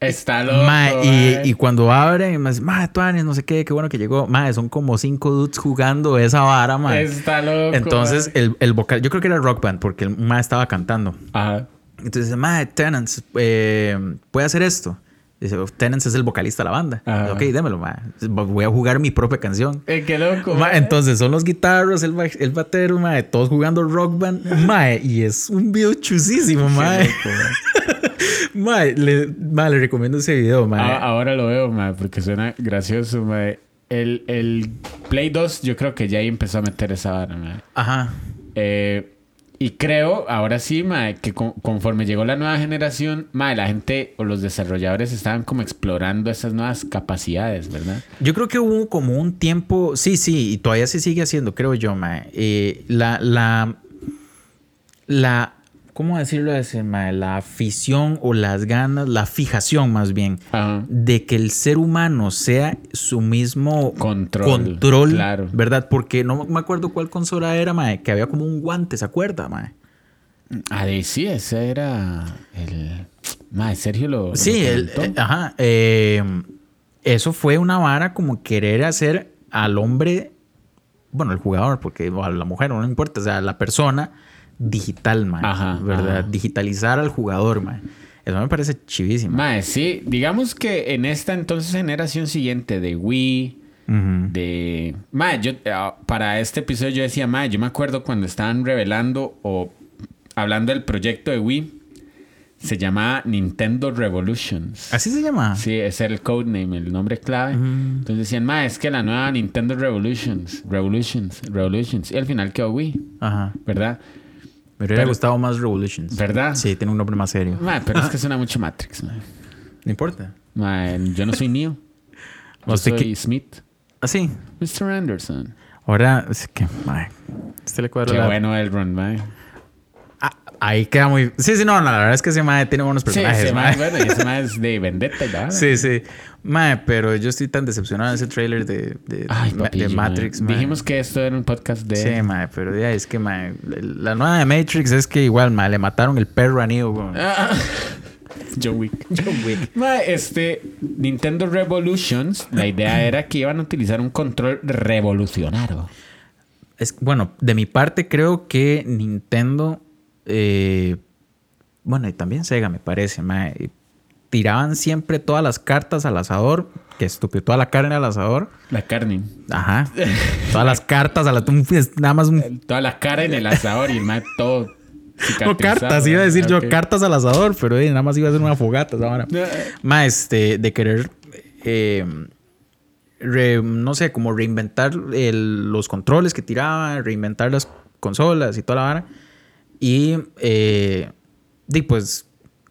S1: Está loco.
S2: Mae,
S1: mae.
S2: y, y cuando abren, me dice, Tuanes, no sé qué, qué bueno que llegó. Mae, son como cinco dudes jugando esa vara, mae.
S1: Está loco.
S2: Entonces,
S1: mae.
S2: el, el vocal, yo creo que era rock band, porque el mae estaba cantando.
S1: Ajá.
S2: Entonces mae, Tenants, eh, ¿puede hacer esto? Dice, Tenants es el vocalista de la banda.
S1: Ajá.
S2: Ok, démelo, mae. Voy a jugar mi propia canción.
S1: Eh, qué loco.
S2: Ma, entonces son los guitarros, el, el batero, mae, todos jugando rock band. Mae, y es un video chusísimo.
S1: Qué loco. [laughs] Mae,
S2: le, recomiendo ese video.
S1: Ah, ahora lo veo, mae, porque suena gracioso, mae. El, el Play 2 yo creo que ya ahí empezó a meter esa vara, mae.
S2: Ajá.
S1: Eh, y creo, ahora sí, mae, que con- conforme llegó la nueva generación, mae, la gente o los desarrolladores estaban como explorando esas nuevas capacidades, ¿verdad?
S2: Yo creo que hubo como un tiempo, sí, sí, y todavía se sigue haciendo, creo yo, mae. Eh, la, la, la, ¿cómo decirlo así, mae? La afición o las ganas, la fijación más bien,
S1: Ajá.
S2: de que el ser humano sea su mismo
S1: Control,
S2: control,
S1: claro.
S2: ¿verdad? Porque no me acuerdo cuál consola era, mae, que había como un guante, ¿se acuerda, mae?
S1: Ah, sí, ese era el... Mae, Sergio lo... lo
S2: Sí, el-
S1: comentó.
S2: eh, ajá. eh, eso fue una vara como querer hacer al hombre, bueno, el jugador, porque o a la mujer, no importa, o sea, la persona digital, man.
S1: Ajá,
S2: ¿Verdad?
S1: ajá.
S2: Digitalizar al jugador, man. Eso me parece chivísimo.
S1: Mae, sí, digamos que en esta entonces generación siguiente de Wii, de... Mae, yo, ah, para este episodio yo decía, mae, yo me acuerdo cuando estaban revelando o hablando del proyecto de Wii, se llamaba Nintendo Revolutions.
S2: ¿Así se llama?
S1: Sí, ese era el codename, el nombre clave. Entonces decían, mae, es que la nueva Nintendo Revolutions, Revolutions, Revolutions. Y al final quedó Wii,
S2: Ajá.
S1: ¿verdad?
S2: Me hubiera
S1: Pero-
S2: gustado más Revolutions.
S1: ¿Verdad?
S2: Sí, tiene un nombre más serio.
S1: Pero es que suena mucho Matrix.
S2: No importa.
S1: Yo no soy Neo. Yo
S2: ¿Usted
S1: soy Smith.
S2: Ah, sí.
S1: Mr. Anderson.
S2: Ahora, es que, este le cuadra
S1: Qué
S2: la-
S1: bueno Elrond, mae.
S2: Ah, ahí queda muy... Sí, sí, no, no, la verdad es que ese mae tiene buenos
S1: Sí,
S2: personajes,
S1: ese
S2: mae.
S1: bueno, y ese mae es de Vendetta y la.
S2: Sí, sí. Mae, pero yo estoy tan decepcionado de ese trailer de, de,
S1: Ay,
S2: de-
S1: papillo,
S2: de Matrix,
S1: mae.
S2: mae.
S1: Dijimos que esto era un podcast de...
S2: Sí, mae, pero ya es que, mae, la nueva de Matrix es que igual, mae, le mataron el perro a Neo, güey.
S1: Ah. [laughs] John Wick.
S2: John Wick.
S1: Mae, este... Nintendo Revolutions, la idea [clears throat] era que iban a utilizar un control revolucionario.
S2: Es, bueno, de mi parte creo que Nintendo, eh, bueno, y también Sega me parece, tiraban siempre todas las cartas al asador, que estúpido, toda la carne al asador.
S1: La carne.
S2: Ajá. todas las cartas a la... un- Nada más un
S1: Toda la cara en el asador y todo
S2: No, cartas, iba a decir yo cartas al asador, pero eh, nada más iba a ser una fogata. Ma, este, de querer, eh, re- no sé, como reinventar el- los controles que tiraban, reinventar las consolas y toda la vara. Y, eh, pues,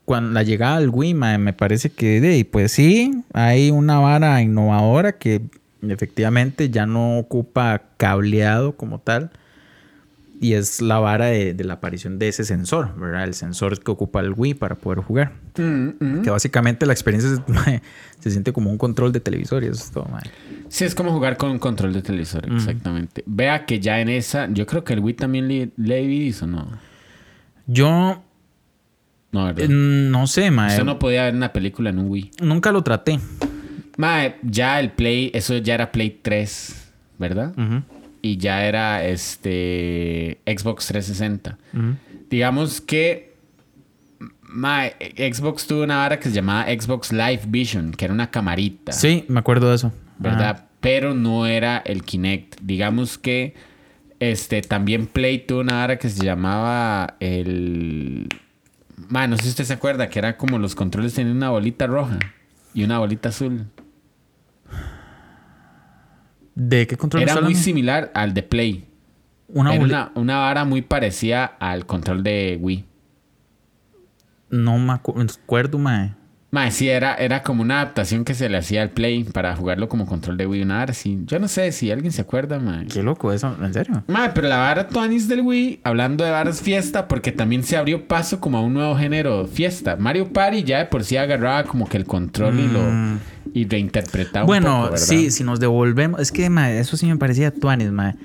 S2: cuando la llegada del Wii, me parece que, pues sí, hay una vara innovadora que efectivamente ya no ocupa cableado como tal. Y es la vara de, de la aparición de ese sensor, ¿verdad? El sensor que ocupa el Wii para poder jugar.
S1: Mm, mm.
S2: Que básicamente la experiencia [laughs] mae, se siente como un control de televisor y eso es todo, mae.
S1: Sí, es como jugar con un control de televisor, exactamente. Vea que ya en esa, yo creo que el Wii también le, le ¿no?
S2: Yo
S1: No,
S2: eh, no sé, mae.
S1: Usted no podía ver una película en un Wii.
S2: Nunca lo traté.
S1: Mae, ya el Play, eso ya era Play 3, ¿verdad? Y ya era este Xbox 360.
S2: ujú.
S1: Digamos que mae, Xbox tuvo una vara que se llamaba Xbox Live Vision, que era una camarita.
S2: Sí, me acuerdo de eso.
S1: ¿verdad? Pero no era el Kinect. Digamos que este también Play tuvo una vara que se llamaba el. Man, no sé si usted se acuerda que era como los controles tenían una bolita roja y una bolita azul.
S2: ¿De qué control
S1: Era muy
S2: hablando?
S1: similar al de Play.
S2: Una
S1: era una, una vara muy parecida al control de Wii.
S2: No me acu- acuerdo, mae.
S1: Mae, sí, era, era como una adaptación que se le hacía al Play para jugarlo como control de Wii. Una vara así. Yo no sé si alguien se acuerda, mae.
S2: Qué loco eso, ¿en serio?
S1: Mae, pero la vara Tuanis del Wii, hablando de varas fiesta, porque también se abrió paso como a un nuevo género fiesta. Mario Party ya de por sí agarraba como que el control y lo
S2: Mm.
S1: y reinterpretaba un
S2: Bueno,
S1: poco, ¿verdad?
S2: sí, si nos devolvemos. Es que, mae, eso sí me parecía tuanis, mae.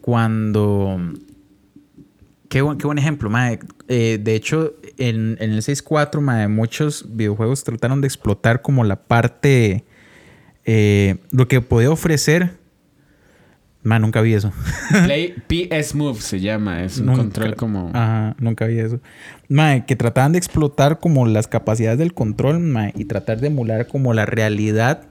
S2: Cuando. Qué buen, qué buen ejemplo, mae. Eh, de hecho, en, en el 6.4, mae, muchos videojuegos trataron de explotar como la parte. eh, lo que podía ofrecer. Mae, nunca vi eso. [laughs]
S1: Play PS Move se llama, es un
S2: Nunca-
S1: control como
S2: Ajá, nunca vi eso. Mae, que trataban de explotar como las capacidades del control, mae, y tratar de emular como la realidad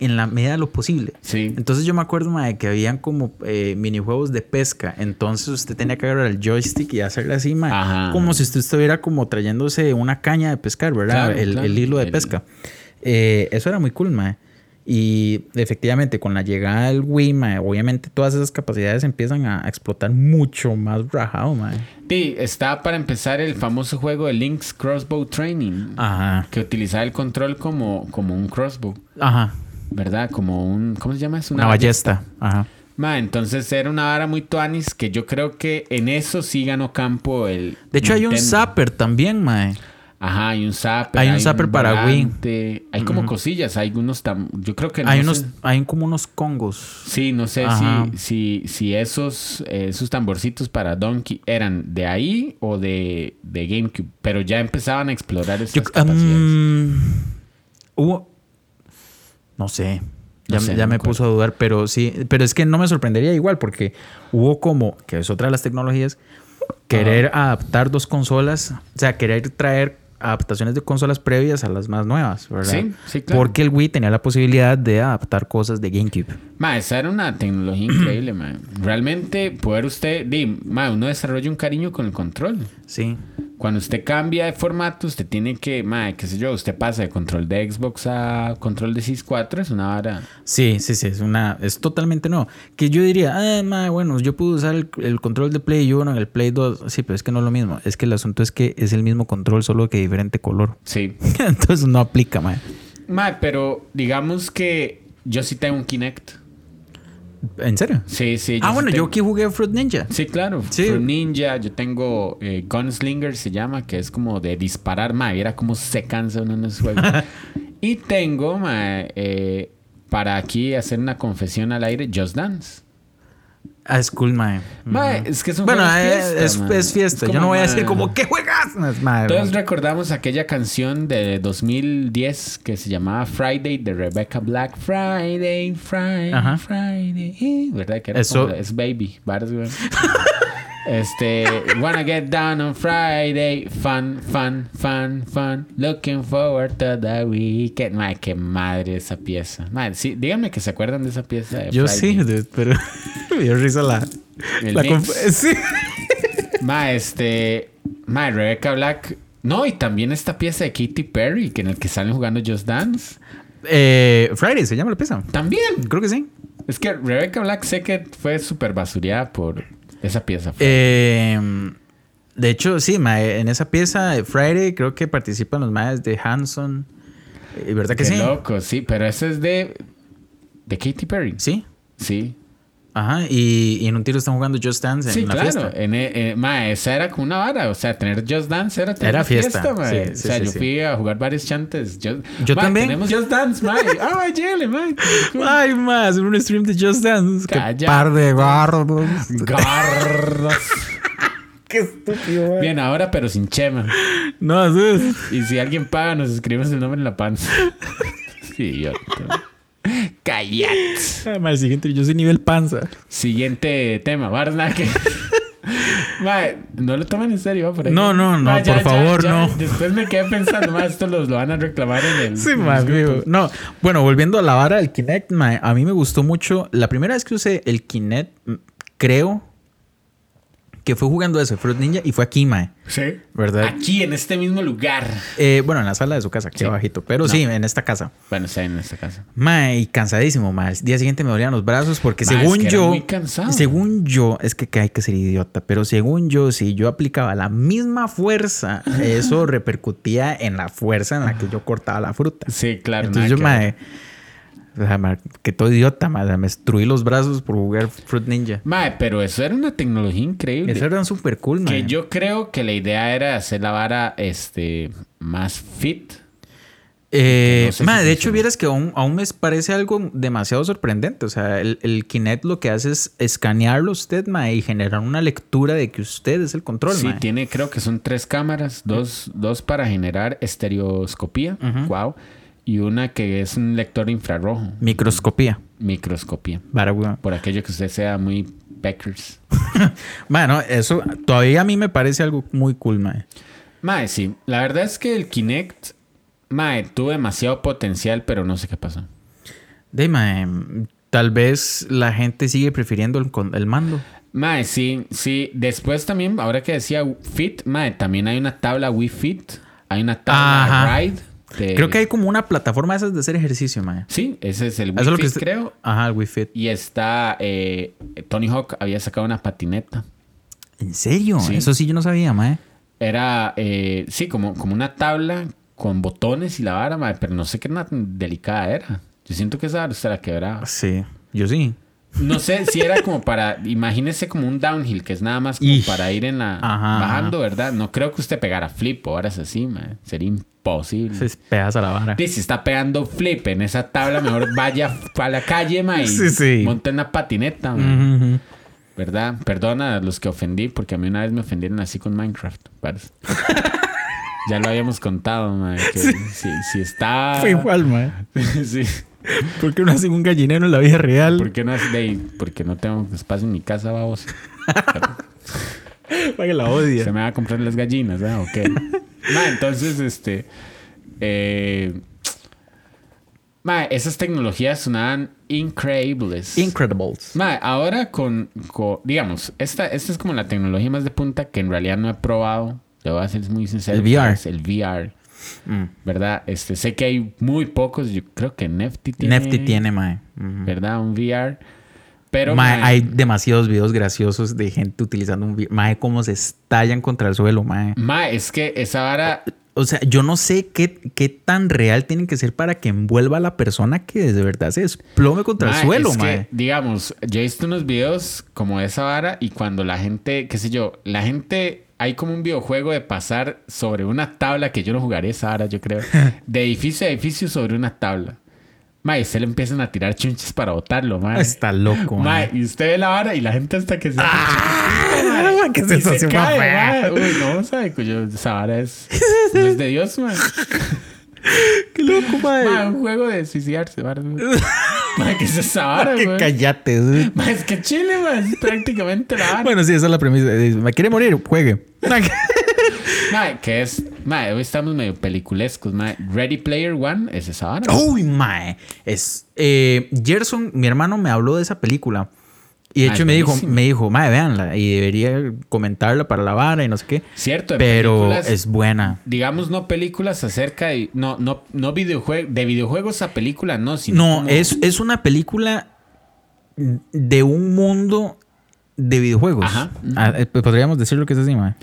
S2: en la medida de lo posible.
S1: Sí.
S2: Entonces yo me acuerdo, mae, que habían como eh, minijuegos de pesca. Entonces usted tenía que agarrar el joystick y hacerle así, mae.
S1: Ajá.
S2: Como si usted estuviera como trayéndose una caña de pescar, ¿verdad?
S1: Claro,
S2: el,
S1: claro.
S2: el hilo de pesca. Eh, eso era muy cool, mae. Y efectivamente, con la llegada del Wii, mae, obviamente todas esas capacidades empiezan a explotar mucho más rajado, mae.
S1: Sí, está para empezar el famoso juego de Link's Crossbow Training,
S2: Ajá.
S1: que utilizaba el control como, como un crossbow,
S2: Ajá.
S1: ¿Verdad? Como un ¿cómo se llama? Es
S2: Una, ballesta. Ajá.
S1: Ma, entonces era una vara muy tuanis que yo creo que en eso sí ganó campo el
S2: De hecho, hay un zapper también, mae.
S1: Ajá, hay un zapper.
S2: Hay un zapper para Wii.
S1: Hay como cosillas, hay unos tam- yo creo que no
S2: hay
S1: sé-
S2: unos, hay como unos congos.
S1: Sí, no sé
S2: Ajá.
S1: si, si, si esos, eh, esos tamborcitos para Donkey eran de ahí o de, de GameCube, pero ya empezaban a explorar esas
S2: Yo,
S1: capacidades.
S2: mm, hubo. No sé. Ya,
S1: sé,
S2: ya
S1: no me acuerdo.
S2: puso a dudar, pero sí. Pero es que no me sorprendería igual, porque hubo como, que es otra de las tecnologías, querer adaptar dos consolas, o sea, querer traer adaptaciones de consolas previas a las más nuevas, ¿verdad?
S1: Sí, sí, claro.
S2: Porque el Wii tenía la posibilidad de adaptar cosas de GameCube.
S1: Ma, esa era una tecnología [clears throat] increíble, ma. Realmente poder usted, di, ma, uno desarrolla un cariño con el control.
S2: Sí.
S1: Cuando usted cambia de formato, usted tiene que, ma, qué sé yo, usted pasa de control de Xbox a control de 64, es una vara.
S2: Sí, sí, sí, es una, es totalmente no. Que yo diría, ah, ma, bueno, yo puedo usar el, el control de Play 1 en el Play 2. Sí, pero es que no es lo mismo. Es que el asunto es que es el mismo control, solo que diferente color. [laughs]
S1: Sí.
S2: Entonces no aplica, ma.
S1: Ma, pero digamos que yo sí tengo un Kinect.
S2: ¿En serio?
S1: Sí, sí.
S2: ah, bueno, yo aquí jugué Fruit Ninja.
S1: Sí, claro.
S2: Sí.
S1: Fruit Ninja, yo tengo eh, Gunslinger, se llama, que es como de disparar, ma, era como se cansa uno en esos juegos. [laughs] y tengo, ma, eh, para aquí hacer una confesión al aire, Just Dance.
S2: Ah, es cool, ma.
S1: Ma,
S2: Ujú.
S1: es que es un
S2: Bueno, eh,
S1: fiesta,
S2: es,
S1: ma.
S2: es fiesta.
S1: Es
S2: yo no voy a decir como, ¿qué juegas? No, es ma,
S1: Todos recordamos aquella canción de 2010 que se llamaba Friday de Rebecca Black. Friday, Friday,
S2: Ajá.
S1: Friday. ¿Verdad? Que era
S2: Eso-
S1: como- es Baby. [laughs] Este, wanna get down on Friday, fun, fun, fun, fun, looking forward to the weekend. Madre, qué madre esa pieza. Madre, sí, díganme que se acuerdan de esa pieza. De
S2: Yo
S1: Friday.
S2: sí, dude, pero me dio risa la... La sí.
S1: Ma, este. Ma, Rebecca Black. No, y también esta pieza de Katy Perry, que en el que salen jugando Just Dance.
S2: Eh, Friday se llama la pieza.
S1: También.
S2: Creo que sí.
S1: Es que Rebecca Black sé que fue súper basureada por esa pieza.
S2: Eh, de hecho, sí, mae, en esa pieza de Friday creo que participan los maes de Hanson. Eh, ¿Verdad que
S1: Qué
S2: sí?
S1: loco, sí, pero ese es de. de Katy Perry.
S2: Sí.
S1: Sí.
S2: Ajá. Y, y en un tiro están jugando Just Dance en
S1: Sí,
S2: una
S1: claro.
S2: fiesta.
S1: En, eh, ma, esa era como una vara. O sea, tener Just Dance era tener
S2: Era
S1: una
S2: fiesta,
S1: ma.
S2: sí,
S1: o sea, yo fui a jugar varios chantes. Just-
S2: Yo
S1: Ma,
S2: también.
S1: Tenemos Just Dance, ma. Ah, ma, ma.
S2: Ay, más, en un stream de Just Dance. Qué
S1: Calla.
S2: par de gordos.
S1: Garros. [laughs]
S2: Qué estúpido, mae.
S1: Bien, ahora, pero sin chema.
S2: No, eso
S1: Y si alguien paga, nos escribimos el nombre en la panza. [laughs] Sí, idiota. Callat.
S2: Mae, el siguiente, yo soy nivel panza.
S1: Siguiente tema, Barna, [laughs] que. Mae, no lo tomen en serio, por ahí.
S2: No, no, no, por favor, no.
S1: Después me quedé pensando, más esto los lo van a reclamar en el.
S2: Sí, más. No, bueno, volviendo a la vara del Kinect, a mí me gustó mucho. La primera vez que usé el Kinect, creo que fue jugando eso, Fruit Ninja, y fue aquí, mae.
S1: Sí.
S2: ¿Verdad?
S1: Aquí, en este mismo lugar.
S2: Eh, bueno, en la sala de su casa, aquí
S1: Sí.
S2: abajito. Pero
S1: No.
S2: sí, en esta casa.
S1: Bueno, está en esta casa.
S2: Mae, y cansadísimo, mae. El día siguiente me dolían los brazos porque
S1: Mae,
S2: según
S1: es que era
S2: yo...
S1: muy cansado.
S2: Según yo, es que, que hay que ser idiota, pero según yo, si yo aplicaba la misma fuerza, [laughs] eso repercutía en la fuerza en la que yo cortaba la fruta.
S1: Sí, claro.
S2: Entonces yo,
S1: que
S2: mae... o sea, mae, que todo idiota, mae. Me destruí los brazos por jugar Fruit Ninja.
S1: Mae, pero eso era una tecnología increíble.
S2: Eso era súper cool, mae.
S1: Que yo creo que la idea era hacer la vara este, más fit.
S2: Eh,
S1: no sé si
S2: mae, de hecho, vieras que aún, aún me parece algo demasiado sorprendente. O sea, el, el Kinect lo que hace es escanearlo usted, mae, y generar una lectura de que usted es el control,
S1: sí,
S2: mae.
S1: tiene, creo que son tres cámaras, dos, dos para generar estereoscopía, wow, y una que es un lector infrarrojo,
S2: Microscopía.
S1: microscopía.
S2: Para, weón.
S1: Por aquello que usted sea muy Beckers.
S2: Bueno, [laughs] eso todavía a mí me parece algo muy cool, mae.
S1: Mae, sí, la verdad es que el Kinect, mae, tuvo demasiado potencial, pero no sé qué pasó.
S2: De mae, tal vez la gente sigue prefiriendo el, el mando.
S1: Mae, sí, sí. Después también, ahora que decía Fit, mae, también hay una tabla Wii Fit. Hay una tabla
S2: Ajá.
S1: Ride.
S2: Creo que hay como una plataforma de esas de hacer ejercicio, mae.
S1: Sí, ese es el Wii
S2: Eso es lo
S1: Fit,
S2: que usted-
S1: creo.
S2: Ajá, el Wii Fit.
S1: Y está... eh, Tony Hawk había sacado una patineta.
S2: ¿En serio?
S1: Sí.
S2: Eso sí yo no sabía, mae.
S1: Era, eh, sí, como, como una tabla con botones y la vara, mae, pero no sé qué tan delicada era. Yo siento que esa vara se la quebraba.
S2: Sí, yo sí.
S1: No sé si era como para, imagínese como un downhill, que es nada más como para ir en la
S2: Ajá,
S1: bajando, ¿verdad? No creo que usted pegara flip o horas así, man. Sería imposible.
S2: Se pegas a la vara.
S1: Y si está pegando flip en esa tabla, mejor vaya a la calle, man, y
S2: Sí, sí.
S1: monte una patineta. ¿Verdad? Perdona a los que ofendí, porque a mí una vez me ofendieron así con Minecraft. parece. [laughs] ya lo habíamos contado, man. Que si, si está...
S2: Fue igual, [laughs]
S1: sí.
S2: ¿Por qué uno hace un gallinero en la vida real?
S1: ¿Por qué no hace de ahí? Porque no tengo espacio en mi casa, vamos. [laughs]
S2: Para que la odia.
S1: Se me va a comprar las gallinas, ¿eh? Ma, entonces, este. Eh, ma, esas tecnologías sonaban increíbles.
S2: Incredibles.
S1: Ma, ahora con, con- digamos, esta, esta es como la tecnología más de punta que en realidad no he probado. Le voy a ser muy sincero.
S2: El VR.
S1: Es el VR,
S2: Mm.
S1: ¿verdad? Este, sé que hay muy pocos. Yo creo que Nefty tiene.
S2: Nefty tiene, mae.
S1: ¿Verdad? Un VR. Pero.
S2: Mae,
S1: ma,
S2: hay demasiados videos graciosos de gente utilizando un. Mae, cómo se estallan contra el suelo, mae.
S1: ma, es que esa vara.
S2: O sea, yo no sé qué, qué tan real tiene que ser para que envuelva a la persona que de verdad se desplome contra
S1: Mae,
S2: el suelo,
S1: es que,
S2: mae.
S1: digamos, yo he visto unos videos como de esa vara y cuando la gente, qué sé yo, la gente, hay como un videojuego de pasar sobre una tabla que yo no jugaré esa vara, yo creo, [laughs] de edificio a edificio sobre una tabla. Mae, se le empiezan a tirar chunches para botarlo, mae.
S2: Está loco, mae.
S1: Mae, y usted ve la vara y la gente hasta que se...
S2: Ah, mae, [laughs] qué
S1: se
S2: sensación más
S1: cae,
S2: fea.
S1: mae. Uy, no, sabe, cuyo, esa vara es, no es de Dios, mae. [laughs]
S2: Qué loco, mae.
S1: Mae, un juego de suicidarse, vara. Mae, [laughs] ¿qué es esa vara, güey?
S2: cállate, dude.
S1: Es que Chile, ma, es prácticamente la vara.
S2: Bueno, sí, esa es la premisa. ¿Me quiere morir? Juegue.
S1: Ma, que es. Ma, hoy estamos medio peliculescos. Ma. Ready Player One es esa vara.
S2: Uy, mae. Es. Eh, Gerson, mi hermano, me habló de esa película. Y de hecho me dijo, me dijo, mae, véanla. Y debería comentarla para la vara y no sé qué.
S1: Cierto,
S2: Pero es buena.
S1: Digamos, no películas acerca de. No, no, no videojuegos. De videojuegos a película, no, sino.
S2: No,
S1: como-
S2: es, es una película de un mundo de videojuegos.
S1: Ajá.
S2: Ah, eh, podríamos decir lo que es así, mae.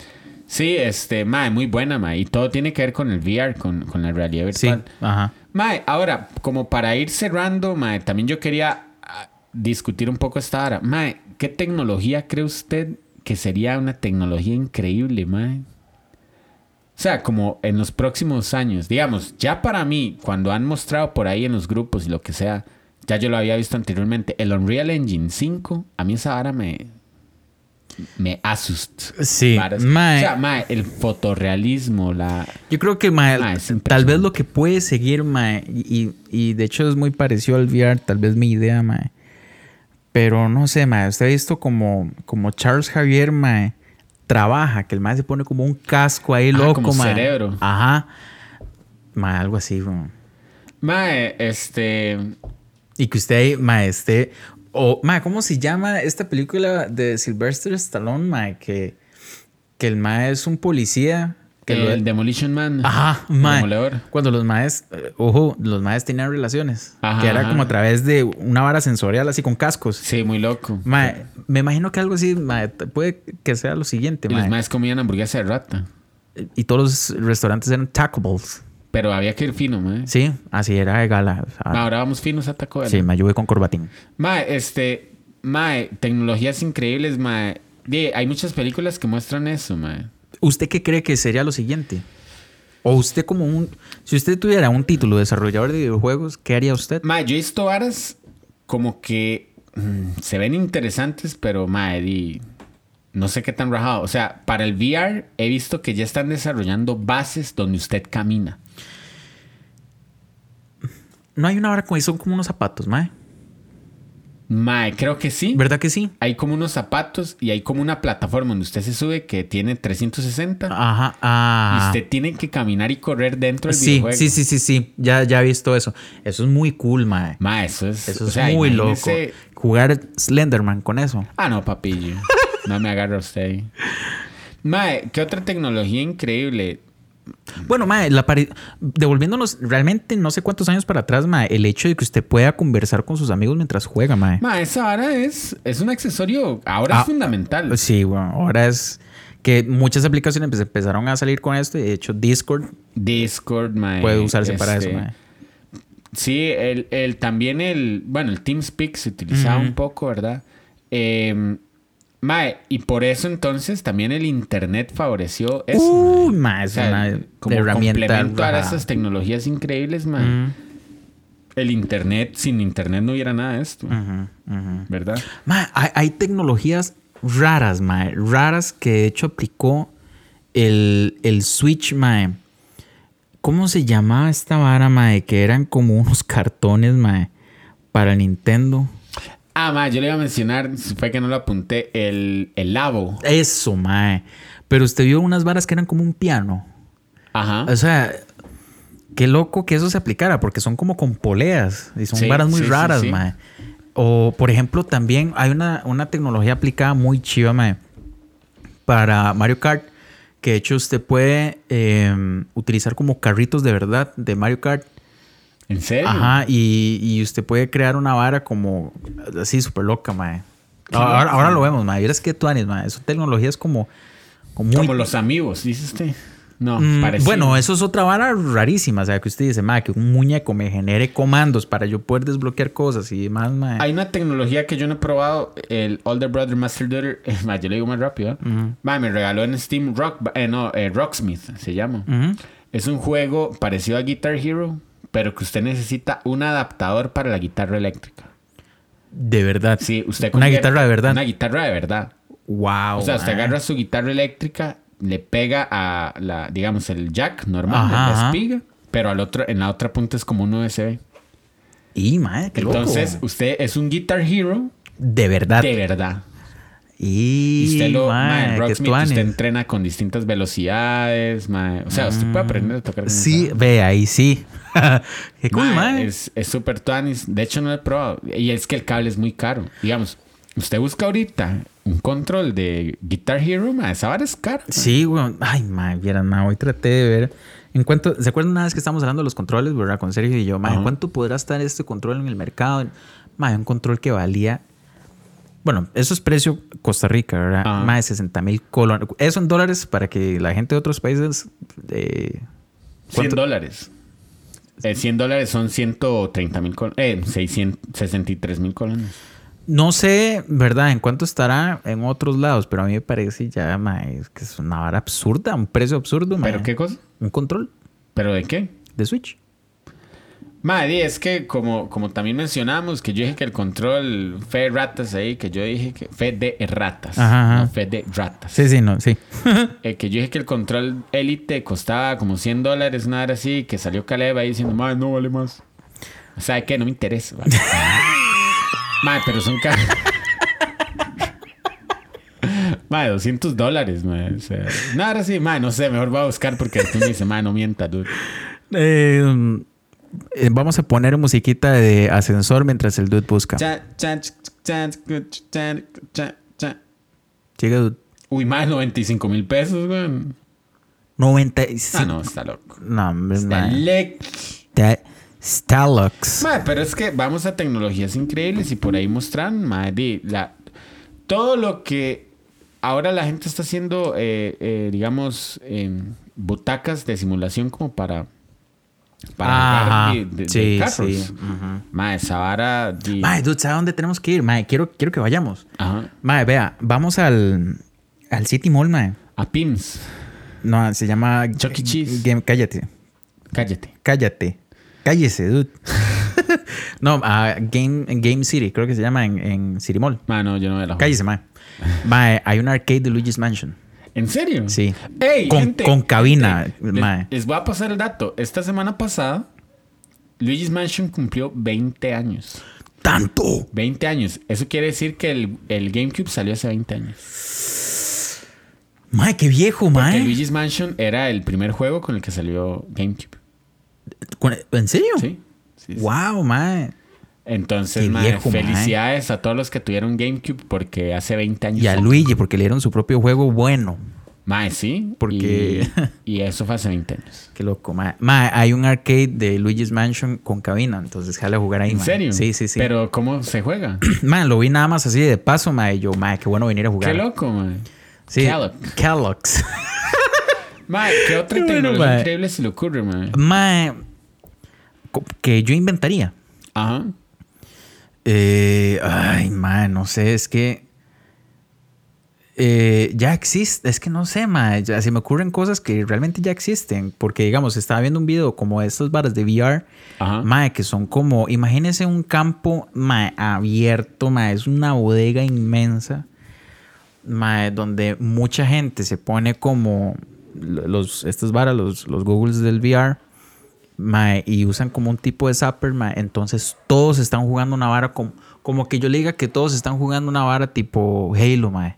S1: Sí, este, ma, muy buena, ma. Y todo tiene que ver con el VR, con, con la realidad
S2: Sí.
S1: virtual.
S2: Ajá.
S1: Mae, ahora, como para ir cerrando, mae, también yo quería ah, discutir un poco esta hora. Mae, ¿qué tecnología cree usted que sería una tecnología increíble, mae? O sea, como en los próximos años, digamos, ya para mí, cuando han mostrado por ahí en los grupos y lo que sea, ya yo lo había visto anteriormente, el Unreal Engine 5, a mí esa hora me, me asusta.
S2: Sí, mae.
S1: O sea, mae, el fotorrealismo, la...
S2: Yo creo que mae,
S1: Ah,
S2: tal vez lo que puede seguir, mae, y, y de hecho es muy parecido al VR, tal vez mi idea, mae. Pero no sé, mae, usted ha visto como, como Charles Javier, mae, trabaja, que el mae se pone como un casco ahí
S1: Ajá,
S2: loco,
S1: como
S2: mae.
S1: cerebro.
S2: Ajá. Mae, algo así, mae.
S1: Mae, este...
S2: Y que usted ahí, mae, esté... O, mae, ¿cómo se llama esta película de Sylvester Stallone, mae? Que, que el mae es un policía. Que
S1: el
S2: lo-
S1: Demolition Man.
S2: Ajá,
S1: el demoledor.
S2: Cuando los maes, eh, ojo, los maes tenían relaciones.
S1: Ajá,
S2: que era
S1: ajá.
S2: como a través de una vara sensorial así con cascos.
S1: Sí, muy loco.
S2: Mae, me imagino que algo así, mae, t- puede que sea lo siguiente,
S1: Y los
S2: mae.
S1: más comían hamburguesa de rata.
S2: Y todos los restaurantes eran tacables.
S1: Pero había que ir fino, mae.
S2: Sí, así era de gala. o sea,
S1: Ma, Ahora vamos finos a Taco Bell.
S2: sí, me ayudé con corbatín.
S1: Mae, este... Mae, tecnologías increíbles, mae. Hay muchas películas que muestran eso, mae.
S2: ¿Usted qué cree que sería lo siguiente? O usted como un... Si usted tuviera un título de desarrollador de videojuegos, ¿qué haría usted?
S1: Mae, yo he visto varas como que mm, se ven interesantes, pero mae, di, no sé qué tan rajado. O sea, para el VR he visto que ya están desarrollando bases donde usted camina.
S2: No hay una vara como son como unos zapatos, mae.
S1: Mae, creo que sí.
S2: ¿Verdad que sí?
S1: Hay como unos zapatos y hay como una plataforma donde usted se sube que tiene 360
S2: Ajá.
S1: y
S2: Ah.
S1: usted tiene que caminar y correr dentro del
S2: Sí,
S1: videojuego.
S2: sí, sí, sí, sí. Ya, ya he visto eso. Eso es muy cool, mae.
S1: Mae, eso es,
S2: Eso
S1: o
S2: es
S1: sea,
S2: muy loco. Jugar Slenderman con eso.
S1: Ah, no, papillo. no me agarra usted ahí. Mae, ¿qué otra tecnología increíble?
S2: Bueno, mae, la devolviéndonos realmente no sé cuántos años para atrás, mae, el hecho de que usted pueda conversar con sus amigos mientras juega, mae.
S1: Ma, esa vara es, es un accesorio, ahora
S2: Ah,
S1: es fundamental.
S2: Sí, bueno, ahora es que muchas aplicaciones pues, empezaron a salir con esto y de hecho Discord
S1: Discord, ma,
S2: puede usarse para eso,
S1: este,
S2: mae.
S1: Sí, el, el- también el, bueno, el TeamSpeak se utilizaba un poco, ¿verdad? Eh, mae, y por eso entonces también el Internet favoreció eso.
S2: Uy,
S1: mae.
S2: mae,
S1: O
S2: es
S1: sea,
S2: una
S1: como
S2: herramienta.
S1: complemento a esas tecnologías increíbles, mae.
S2: Mm,
S1: El Internet, sin Internet no hubiera nada de esto,
S2: ujú, ujú.
S1: ¿verdad?
S2: Mae, hay, hay tecnologías raras, mae. Raras que de hecho aplicó el, el Switch, mae. ¿Cómo se llamaba esta vara, mae? Que eran como unos [laughs] cartones, mae. Para Nintendo.
S1: Ah, ma, yo le iba a mencionar, fue que no lo apunté, el, el Labo.
S2: Eso, mae. Pero usted vio unas varas que eran como un piano.
S1: Ajá.
S2: O sea, qué loco que eso se aplicara, porque son como con poleas y son
S1: Sí,
S2: varas muy
S1: sí,
S2: raras,
S1: sí.
S2: mae. O, por ejemplo, también hay una, una tecnología aplicada muy chiva, mae, para Mario Kart, que de hecho usted puede eh, utilizar como carritos de verdad de Mario Kart.
S1: ¿En serio?
S2: Ajá, y, y usted puede crear una vara como así súper loca, mae. Ahora, ahora lo vemos, mae. Vieras que tú mae. Son tecnologías como, como muy
S1: Como los amigos, dice usted. No,
S2: Mm, bueno, eso es otra vara rarísima. O sea, que usted dice, ma, que un muñeco me genere comandos para yo poder desbloquear cosas y demás, ma.
S1: Hay una tecnología que yo no he probado, el Older Brother Master Daughter. [laughs] eh, ma, yo le digo más rápido. ¿eh? Ma, me regaló en Steam Rock, eh, no, eh, Rocksmith se llama. Es un juego parecido a Guitar Hero, pero que usted necesita un adaptador para la guitarra eléctrica.
S2: De verdad.
S1: Sí, usted
S2: Una guitarra de verdad.
S1: Una guitarra de verdad.
S2: Wow.
S1: O sea, usted
S2: ma.
S1: agarra su guitarra eléctrica, le pega a la, digamos, el jack normal,
S2: Ajá,
S1: la
S2: ajá.
S1: espiga, pero al otro, en la otra punta es como un USB.
S2: Y, ma, qué loco.
S1: Entonces, usted es un Guitar Hero
S2: de verdad.
S1: de verdad.
S2: Y,
S1: Y usted lo,
S2: ma,
S1: ma, en
S2: qué
S1: Rocksmith usted entrena con distintas velocidades. O sea, usted puede aprender a tocar. con
S2: Sí, ve, ahí sí. [laughs] qué cool.
S1: Es súper tuanis. De hecho, no lo he probado. Y es que el cable es muy caro. Digamos, usted busca ahorita un control de Guitar Hero, ma. Esa vara es cara.
S2: Sí, weón. Ay, ma, vieran, ma, hoy traté de ver. ¿En cuánto? ¿Se acuerdan una vez que estábamos hablando de los controles, verdad? Con Sergio y yo, ma, ¿en
S1: Ajá.
S2: cuánto podrá estar este control en el mercado? Ma, un control que valía. Bueno, eso es precio Costa Rica, ¿verdad?
S1: Ajá.
S2: Más de 60 mil colones. Eso en dólares para que la gente de otros países. eh,
S1: 100
S2: ¿cuánto?
S1: dólares. Eh, 100 dólares son 130 mil colones. Eh, 663 mil colones.
S2: No sé, ¿verdad? En cuánto estará en otros lados, pero a mí me parece ya, ma, es que es una vara absurda, un precio absurdo, ma.
S1: ¿Pero qué cosa?
S2: Un control
S1: ¿Pero de qué?
S2: de Switch.
S1: Madre, es que como, como también mencionamos, que yo dije que el control fe de ratas ahí, que yo dije que fe de ratas,
S2: Ajá, ajá.
S1: no fe de ratas.
S2: Sí, sí, no, sí. [laughs]
S1: Eh, que yo dije que el control élite costaba como 100 dólares, nada así, que salió Caleb ahí diciendo, madre, no vale más. O sea, que no me interesa. Vale. [laughs] madre, pero son caros. Madre, 200 dólares, madre. O sea, nada así, madre, no sé, mejor voy a buscar porque después me dice, madre, no mienta, dude.
S2: Eh, eh, vamos a poner musiquita de ascensor mientras el dude busca. Llega, dude.
S1: Uy, más 95 mil pesos, güey.
S2: 95.
S1: Ah, no, está loco.
S2: No, hombre,
S1: Está lec.
S2: Está-
S1: pero es que vamos a tecnologías increíbles y por ahí mostran, di, la, todo lo que ahora la gente está haciendo, eh, eh, digamos, en butacas de simulación como para, para
S2: Ajá.
S1: jugar de, de- de
S2: Sí,
S1: carros.
S2: sí. ujú.
S1: Mae, esa vara, di-
S2: Mae, dude, ¿sabes dónde tenemos que ir? Mae, quiero, quiero que vayamos.
S1: Ajá.
S2: Mae, vea, vamos al, al City Mall, mae.
S1: A PIMS.
S2: No, se llama...
S1: Chuck E. Cheese.
S2: Game- cállate.
S1: Cállate.
S2: Cállate. Cállese, dude. [laughs] no, a Game, Game City, creo que se llama en, en City Mall.
S1: Mae, no, yo no me la juego.
S2: Cállese, mae. Mae, hay un arcade de Luigi's Mansion.
S1: ¿En serio?
S2: Sí.
S1: Ey,
S2: Con-
S1: gente,
S2: con cabina,
S1: gente,
S2: mae.
S1: les, voy a pasar el dato. Esta semana pasada, Luigi's Mansion cumplió 20 años.
S2: ¡Tanto!
S1: 20 años. Eso quiere decir que el, el GameCube salió hace 20 años.
S2: Mae, qué viejo, mae.
S1: Luigi's Mansion era el primer juego con el que salió GameCube.
S2: ¿En serio?
S1: Sí. sí, sí.
S2: Wow, mae.
S1: Entonces,
S2: viejo, mae.
S1: felicidades a todos los que tuvieron GameCube porque hace 20 años.
S2: Y a Luigi, porque le dieron su propio juego bueno.
S1: Mae, sí.
S2: Porque-
S1: Y, [laughs] y eso fue hace 20 años.
S2: Qué loco, mae. Mae, hay un arcade de Luigi's Mansion con cabina, entonces jale a jugar ahí,
S1: ¿En
S2: mae.
S1: serio?
S2: Sí, sí, sí.
S1: Pero, ¿cómo se juega? [clears throat]
S2: Mae, lo vi nada más así de paso, mae. y Yo, mae, qué bueno venir a jugar.
S1: Qué loco, mae.
S2: Sí.
S1: Kellogg.
S2: Kellogg's. [laughs]
S1: Mae, ¿qué otra
S2: Qué
S1: tecnología increíble se le ocurre, mae?
S2: mae, que yo inventaría.
S1: Ajá.
S2: Eh, ay, mae, no sé, es que. eh, ya existe, es que no sé, mae. Ya se me ocurren cosas que realmente ya existen. Porque, digamos, estaba viendo un video como de estas varas de VR,
S1: Ajá.
S2: mae, que son como. Imagínense un campo, mae, abierto, mae, es una bodega inmensa, mae, donde mucha gente se pone como. Los, estas varas, los, los Googles del VR, mae, y usan como un tipo de zapper, mae. Entonces todos están jugando una vara como, como que yo le diga que todos están jugando una vara tipo Halo, mae.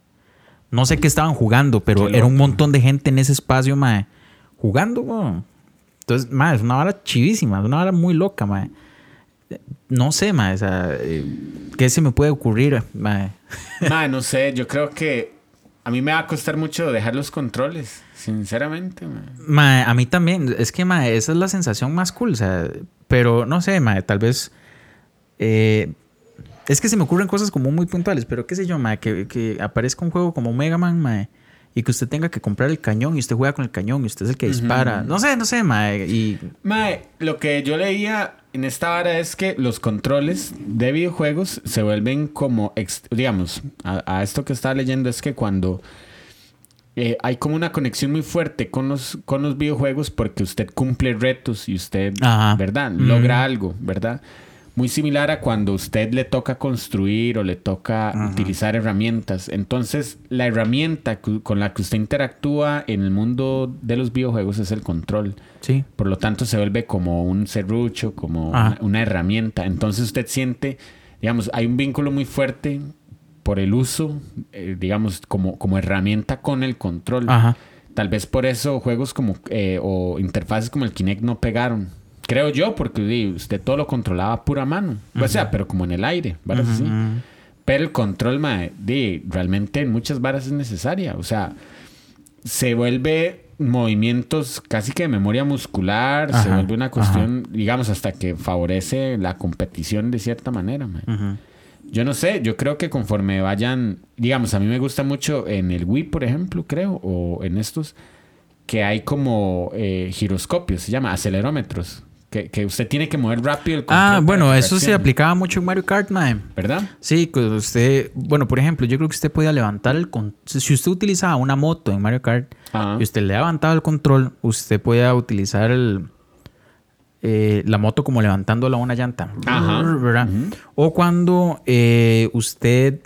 S2: No sé qué estaban jugando, pero era un montón de gente en ese espacio, mae, jugando. Entonces, mae, es una vara chivísima, es una vara muy loca, mae. No sé, mae, o sea, eh, ¿qué se me puede ocurrir, mae?
S1: Mae, no sé, yo creo que a mí me va a costar mucho dejar los controles, sinceramente, mae.
S2: A mí también. Es que, mae, esa es la sensación más cool. O sea, pero no sé, mae, tal vez. eh, es que se me ocurren cosas como muy puntuales, pero qué sé yo, mae, que, que aparezca un juego como Mega Man, mae, y que usted tenga que comprar el cañón y usted juega con el cañón y usted es el que dispara. No sé, no sé, mae. Y.
S1: Mae, lo que yo leía en esta vara es que los controles de videojuegos se vuelven como, digamos, a, a esto que estaba leyendo es que cuando eh, hay como una conexión muy fuerte con los, con los videojuegos porque usted cumple retos y usted,
S2: Ajá.
S1: ¿verdad?
S2: Ujú.
S1: Logra algo, ¿verdad? Muy similar a cuando usted le toca construir o le toca utilizar herramientas. Entonces, la herramienta con la que usted interactúa en el mundo de los videojuegos es el control.
S2: Sí.
S1: Por lo tanto, se vuelve como un serrucho, como una herramienta. Entonces usted siente, digamos, hay un vínculo muy fuerte por el uso, eh, digamos, como, como herramienta con el control.
S2: Ajá.
S1: Tal vez por eso juegos como, eh, o interfaces como el Kinect no pegaron. Creo yo, porque usted todo lo controlaba a pura mano. O sea, pero como en el aire, ¿verdad? Sí. Pero el control, mae, realmente en muchas varas es necesaria. O sea, se vuelve movimientos casi que de memoria muscular, se vuelve una cuestión, digamos, hasta que favorece la competición de cierta manera.
S2: Ujú.
S1: Yo no sé, yo creo que conforme vayan, digamos, a mí me gusta mucho en el Wii, por ejemplo, creo, o en estos, que hay como eh, giroscopios, se llama acelerómetros, que, que usted tiene que mover rápido el control
S2: Ah, bueno, eso se aplicaba mucho en Mario Kart, mae.
S1: ¿Verdad?
S2: Sí, que usted, bueno, por ejemplo, yo creo que usted podía levantar el con- si usted utilizaba una moto en Mario Kart
S1: Ajá.
S2: y usted le levantaba el control, usted podía utilizar el eh, la moto como levantándola a una llanta,
S1: Ajá.
S2: O cuando eh, usted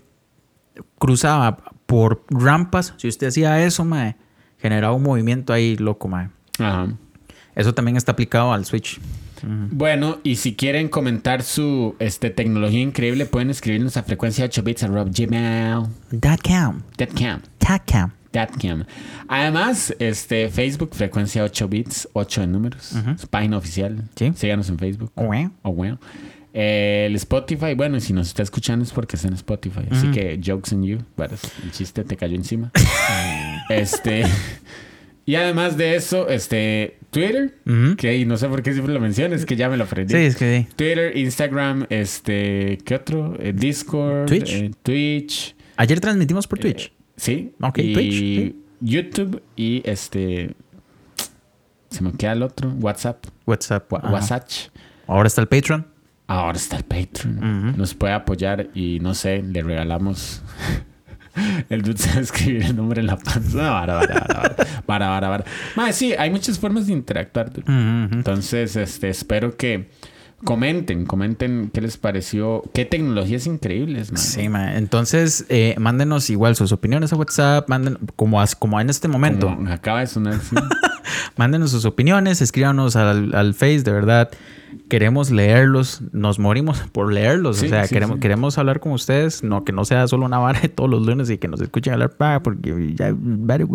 S2: cruzaba por rampas, si usted hacía eso, mae, generaba un movimiento ahí loco, mae.
S1: Ajá.
S2: Eso también está aplicado al Switch.
S1: Bueno, y si quieren comentar su este, tecnología increíble, pueden escribirnos a frecuencia 8 bits arroba gmail. Datcam. Además, este, Facebook, frecuencia 8 bits, 8 en números. Su página oficial.
S2: Sí.
S1: Síganos en Facebook.
S2: Bueno.
S1: Oh, bueno. Eh, el Spotify, bueno, y si nos está escuchando es porque está en Spotify. Así que jokes on you. El chiste te cayó encima. [laughs] este. Y además de eso, este. Twitter. Que no sé por qué siempre lo mencionas, que ya me lo aprendí.
S2: Sí, es que sí.
S1: Twitter, Instagram, este. ¿Qué otro? Eh, Discord.
S2: Twitch.
S1: eh, Twitch.
S2: Ayer transmitimos por Twitch.
S1: Sí.
S2: Ok,
S1: y
S2: Twitch, sí.
S1: YouTube y este. Se me queda el otro. WhatsApp.
S2: WhatsApp.
S1: Wa-
S2: ajá.
S1: WhatsApp.
S2: Ahora está el Patreon.
S1: Ahora está el Patreon. Nos puede apoyar y no sé, le regalamos. [laughs] El dude sabe escribir el nombre en la panza. Vara, vara, vara, vara. Sí, hay muchas formas de interactuar. Entonces, este, espero que comenten, comenten qué les pareció, qué tecnologías increíbles, mae.
S2: Sí, ma. Entonces, eh, mándenos igual sus opiniones a WhatsApp, manden como, as- como en este momento.
S1: Como acaba de sonar así. [laughs]
S2: Mándenos sus opiniones, escríbanos al, al Face, de verdad. Queremos leerlos, nos morimos [laughs] por leerlos.
S1: Sí,
S2: o sea,
S1: sí,
S2: queremos,
S1: sí.
S2: queremos hablar con ustedes, no que no sea solo una vara de todos los lunes y que nos escuchen hablar, pa, porque ya, vale.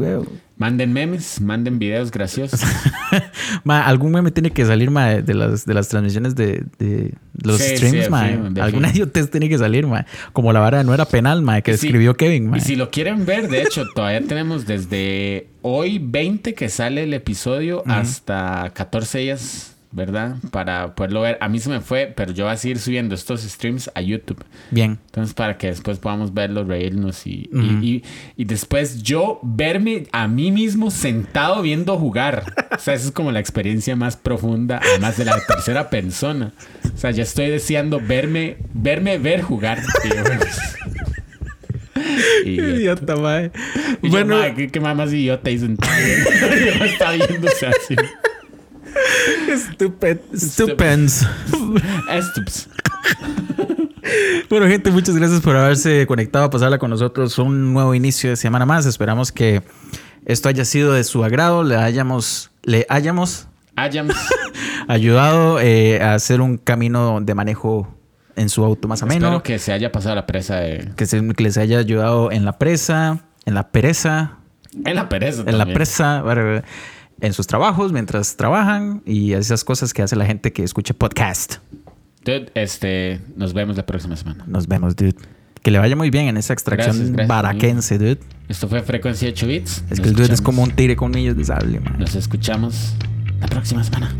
S1: Manden memes, manden videos graciosos. [laughs]
S2: Ma, algún meme tiene que salir, ma, de las, de las transmisiones de, de los
S1: Sí,
S2: streams,
S1: sí,
S2: ma. Alguna idiotez tiene que salir, ma. Como la vara no era penal, ma, que
S1: si-
S2: escribió Kevin, ma.
S1: Y si lo quieren ver, de hecho, [laughs] todavía tenemos desde hoy 20 que sale el episodio hasta 14 días, ¿verdad? Para poderlo ver. A mí se me fue, pero yo voy a seguir subiendo estos streams a YouTube.
S2: Bien.
S1: Entonces, para que después podamos verlos, reírnos y, y- y, y después yo verme a mí mismo sentado viendo jugar. O sea, esa es como la experiencia más profunda, además de la tercera persona. O sea, ya estoy deseando verme, verme ver jugar. Bueno, y-
S2: Idiota, ma.
S1: y yo,
S2: Bueno, [laughs]
S1: "Ma, ¿qué, qué más idiota [laughs] y sentado viendo?" Yo está viéndose así.
S2: Stupid. Stupends.
S1: Estups.
S2: Bueno, gente, muchas gracias por haberse conectado a pasarla con nosotros. Un nuevo inicio de semana más. Esperamos que esto haya sido de su agrado, le hayamos, le hayamos
S1: Adams. [laughs]
S2: ayudado eh, a hacer un camino de manejo en su auto más ameno.
S1: Espero que se haya pasado la presa de...
S2: Que, se- que les haya ayudado en la presa, en la pereza,
S1: En la pereza
S2: en la presa, en sus trabajos mientras trabajan y esas cosas que hace la gente que escucha podcast.
S1: Dude, este, nos vemos la próxima semana.
S2: Nos vemos, dude. Que le vaya muy bien en esa extracción
S1: Gracias, gracias,
S2: baraquense, dude.
S1: Esto fue Frecuencia 8 Bits.
S2: Es
S1: Nos
S2: que el dude es como un tigre con millos de sable, man.
S1: Nos escuchamos la próxima semana.